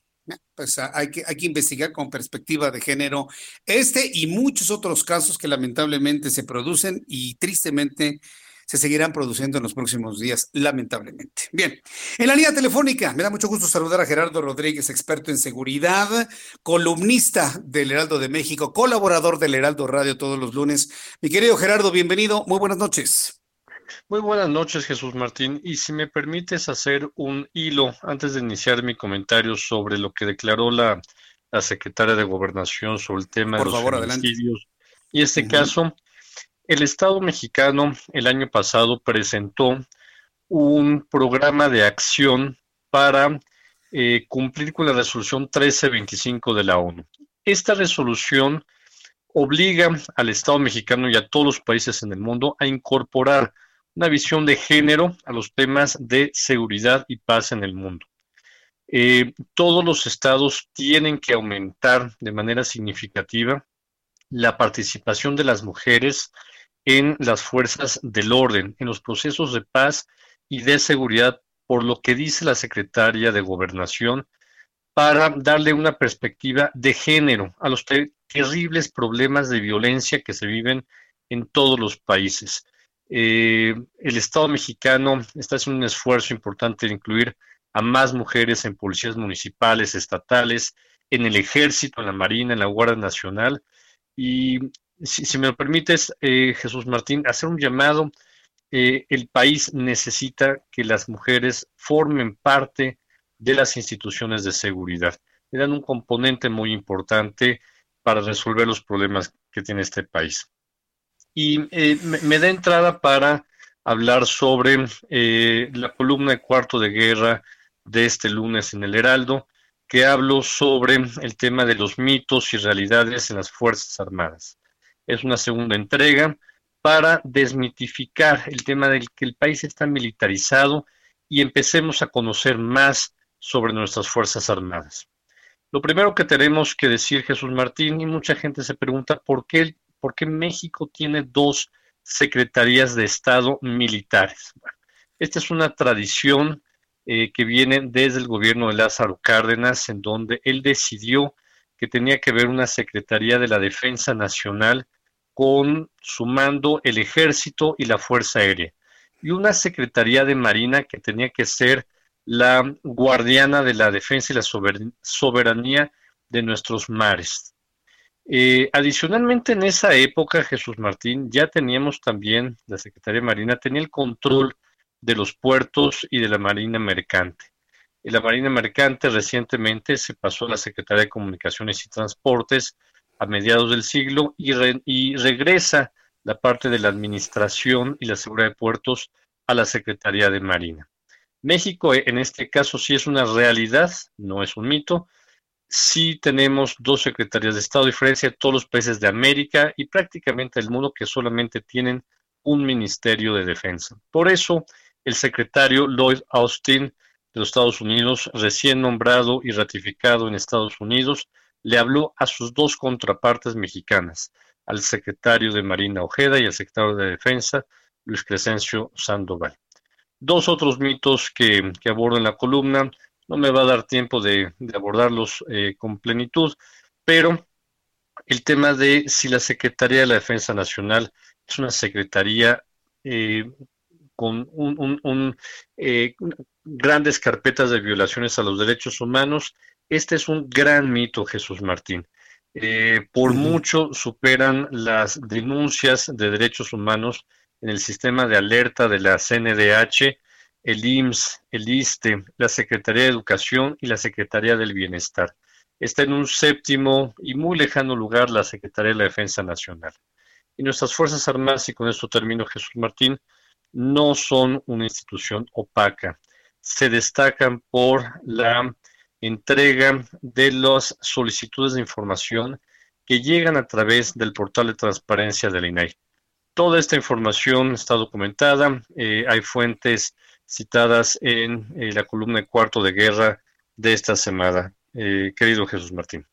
Pues hay que, hay que investigar con perspectiva de género este y muchos otros casos que lamentablemente se producen y tristemente se seguirán produciendo en los próximos días, lamentablemente. Bien, en la línea telefónica, me da mucho gusto saludar a Gerardo Rodríguez, experto en seguridad, columnista del Heraldo de México, colaborador del Heraldo Radio todos los lunes. Mi querido Gerardo, bienvenido, muy buenas noches. Muy buenas noches, Jesús Martín. Y si me permites hacer un hilo antes de iniciar mi comentario sobre lo que declaró la, secretaria de Gobernación sobre el tema de los favor, Y este caso, el Estado mexicano el año pasado presentó un programa de acción para eh, cumplir con la resolución 1325 de la ONU. Esta resolución obliga al Estado mexicano y a todos los países en el mundo a incorporar una visión de género a los temas de seguridad y paz en el mundo. Eh, todos los estados tienen que aumentar de manera significativa la participación de las mujeres en las fuerzas del orden, en los procesos de paz y de seguridad, por lo que dice la secretaria de Gobernación, para darle una perspectiva de género a los terribles problemas de violencia que se viven en todos los países. Eh, el Estado mexicano está haciendo un esfuerzo importante de incluir a más mujeres en policías municipales, estatales, en el ejército, en la marina, en la Guardia Nacional. Y si, me lo permites, eh, Jesús Martín, hacer un llamado. Eh, el país necesita que las mujeres formen parte de las instituciones de seguridad. Le dan un componente muy importante para resolver los problemas que tiene este país y eh, me, da entrada para hablar sobre eh, la columna de cuarto de guerra de este lunes en el Heraldo, que hablo sobre el tema de los mitos y realidades en las Fuerzas Armadas. Es una segunda entrega para desmitificar el tema del que el país está militarizado y empecemos a conocer más sobre nuestras Fuerzas Armadas. Lo primero que tenemos que decir, Jesús Martín, y mucha gente se pregunta por qué ¿por qué México tiene dos secretarías de Estado militares? esta es una tradición eh, que viene desde el gobierno de Lázaro Cárdenas, en donde él decidió que tenía que haber una Secretaría de la Defensa Nacional con sumando el ejército y la Fuerza Aérea, y una Secretaría de Marina que tenía que ser la guardiana de la defensa y la soberanía de nuestros mares. Eh, adicionalmente, en esa época, Jesús Martín, ya teníamos también, la Secretaría de Marina tenía el control de los puertos y de la Marina Mercante. Y la Marina Mercante recientemente se pasó a la Secretaría de Comunicaciones y Transportes a mediados del siglo y, y regresa la parte de la administración y la seguridad de puertos a la Secretaría de Marina. México, en este caso, sí es una realidad, no es un mito, sí tenemos dos secretarías de Estado, diferencia de todos los países de América y prácticamente el mundo que solamente tienen un Ministerio de Defensa. Por eso, el secretario Lloyd Austin de los Estados Unidos, recién nombrado y ratificado en Estados Unidos, le habló a sus dos contrapartes mexicanas, al secretario de Marina Ojeda y al secretario de Defensa, Luis Crescencio Sandoval. Dos otros mitos que, que abordo en la columna no me va a dar tiempo de, abordarlos eh, con plenitud, pero el tema de si la Secretaría de la Defensa Nacional es una secretaría eh, con un, eh, grandes carpetas de violaciones a los derechos humanos. Este es un gran mito, Jesús Martín. Eh, por mucho superan las denuncias de derechos humanos en el sistema de alerta de la CNDH, el IMSS, el ISTE, la Secretaría de Educación y la Secretaría del Bienestar. Está en un séptimo y muy lejano lugar la Secretaría de la Defensa Nacional. Y nuestras Fuerzas Armadas, y con esto termino Jesús Martín, no son una institución opaca. Se destacan por la entrega de las solicitudes de información que llegan a través del portal de transparencia del INAI. Toda esta información está documentada, eh, hay fuentes citadas en eh, la columna de cuarto de guerra de esta semana. Eh, querido Jesús Martín.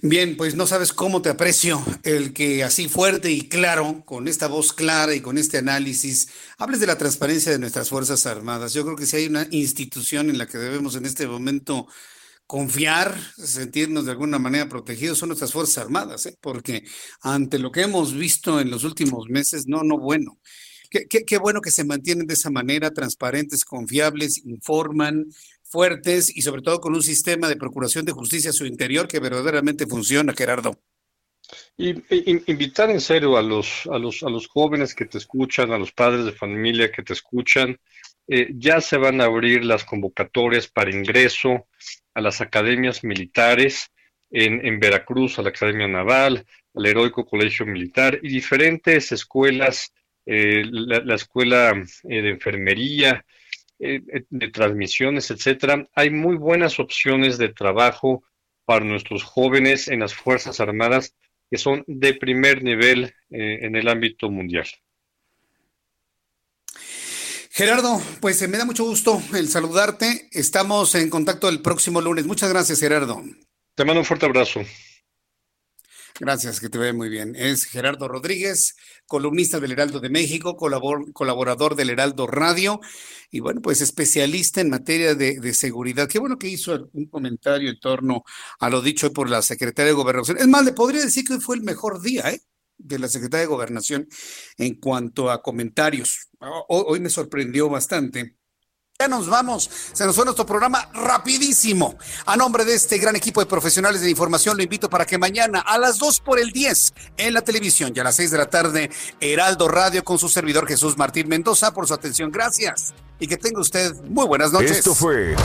Bien, pues no sabes cómo te aprecio el que así fuerte y claro, con esta voz clara y con este análisis, hables de la transparencia de nuestras Fuerzas Armadas. Yo creo que si hay una institución en la que debemos en este momento confiar, sentirnos de alguna manera protegidos, son nuestras Fuerzas Armadas, ¿eh? porque ante lo que hemos visto en los últimos meses, no, no bueno. Qué, bueno que se mantienen de esa manera, transparentes, confiables, informan, fuertes y sobre todo con un sistema de procuración de justicia a su interior que verdaderamente funciona, Gerardo. Y, invitar en serio a los, a, los, a los jóvenes que te escuchan, a los padres de familia que te escuchan, eh, ya se van a abrir las convocatorias para ingreso a las academias militares en, en Veracruz, a la Academia Naval, al Heroico Colegio Militar y diferentes escuelas, eh, la, Escuela eh, de Enfermería, eh, de transmisiones, etcétera, hay muy buenas opciones de trabajo para nuestros jóvenes en las Fuerzas Armadas que son de primer nivel en el ámbito mundial. Gerardo, pues me da mucho gusto el saludarte. Estamos en contacto el próximo lunes. Muchas gracias, Gerardo. Te mando un fuerte abrazo. Gracias, que te ve muy bien. Es Gerardo Rodríguez, columnista del Heraldo de México, colaborador del Heraldo Radio y bueno, pues especialista en materia de, seguridad. Qué bueno que hizo un comentario en torno a lo dicho por la secretaria de Gobernación. Es más, le podría decir que hoy fue el mejor día, ¿eh? de la secretaria de Gobernación en cuanto a comentarios. Hoy me sorprendió bastante ya nos vamos, se nos fue nuestro programa rapidísimo. A nombre de este gran equipo de profesionales de información, lo invito para que mañana a las 2 por el 10 en la televisión y a las 6 de la tarde, Heraldo Radio con su servidor Jesús Martín Mendoza por su atención. Gracias y que tenga usted muy buenas noches. Esto fue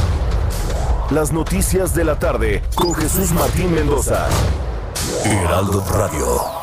las noticias de la tarde con Jesús Martín Mendoza. Heraldo Radio.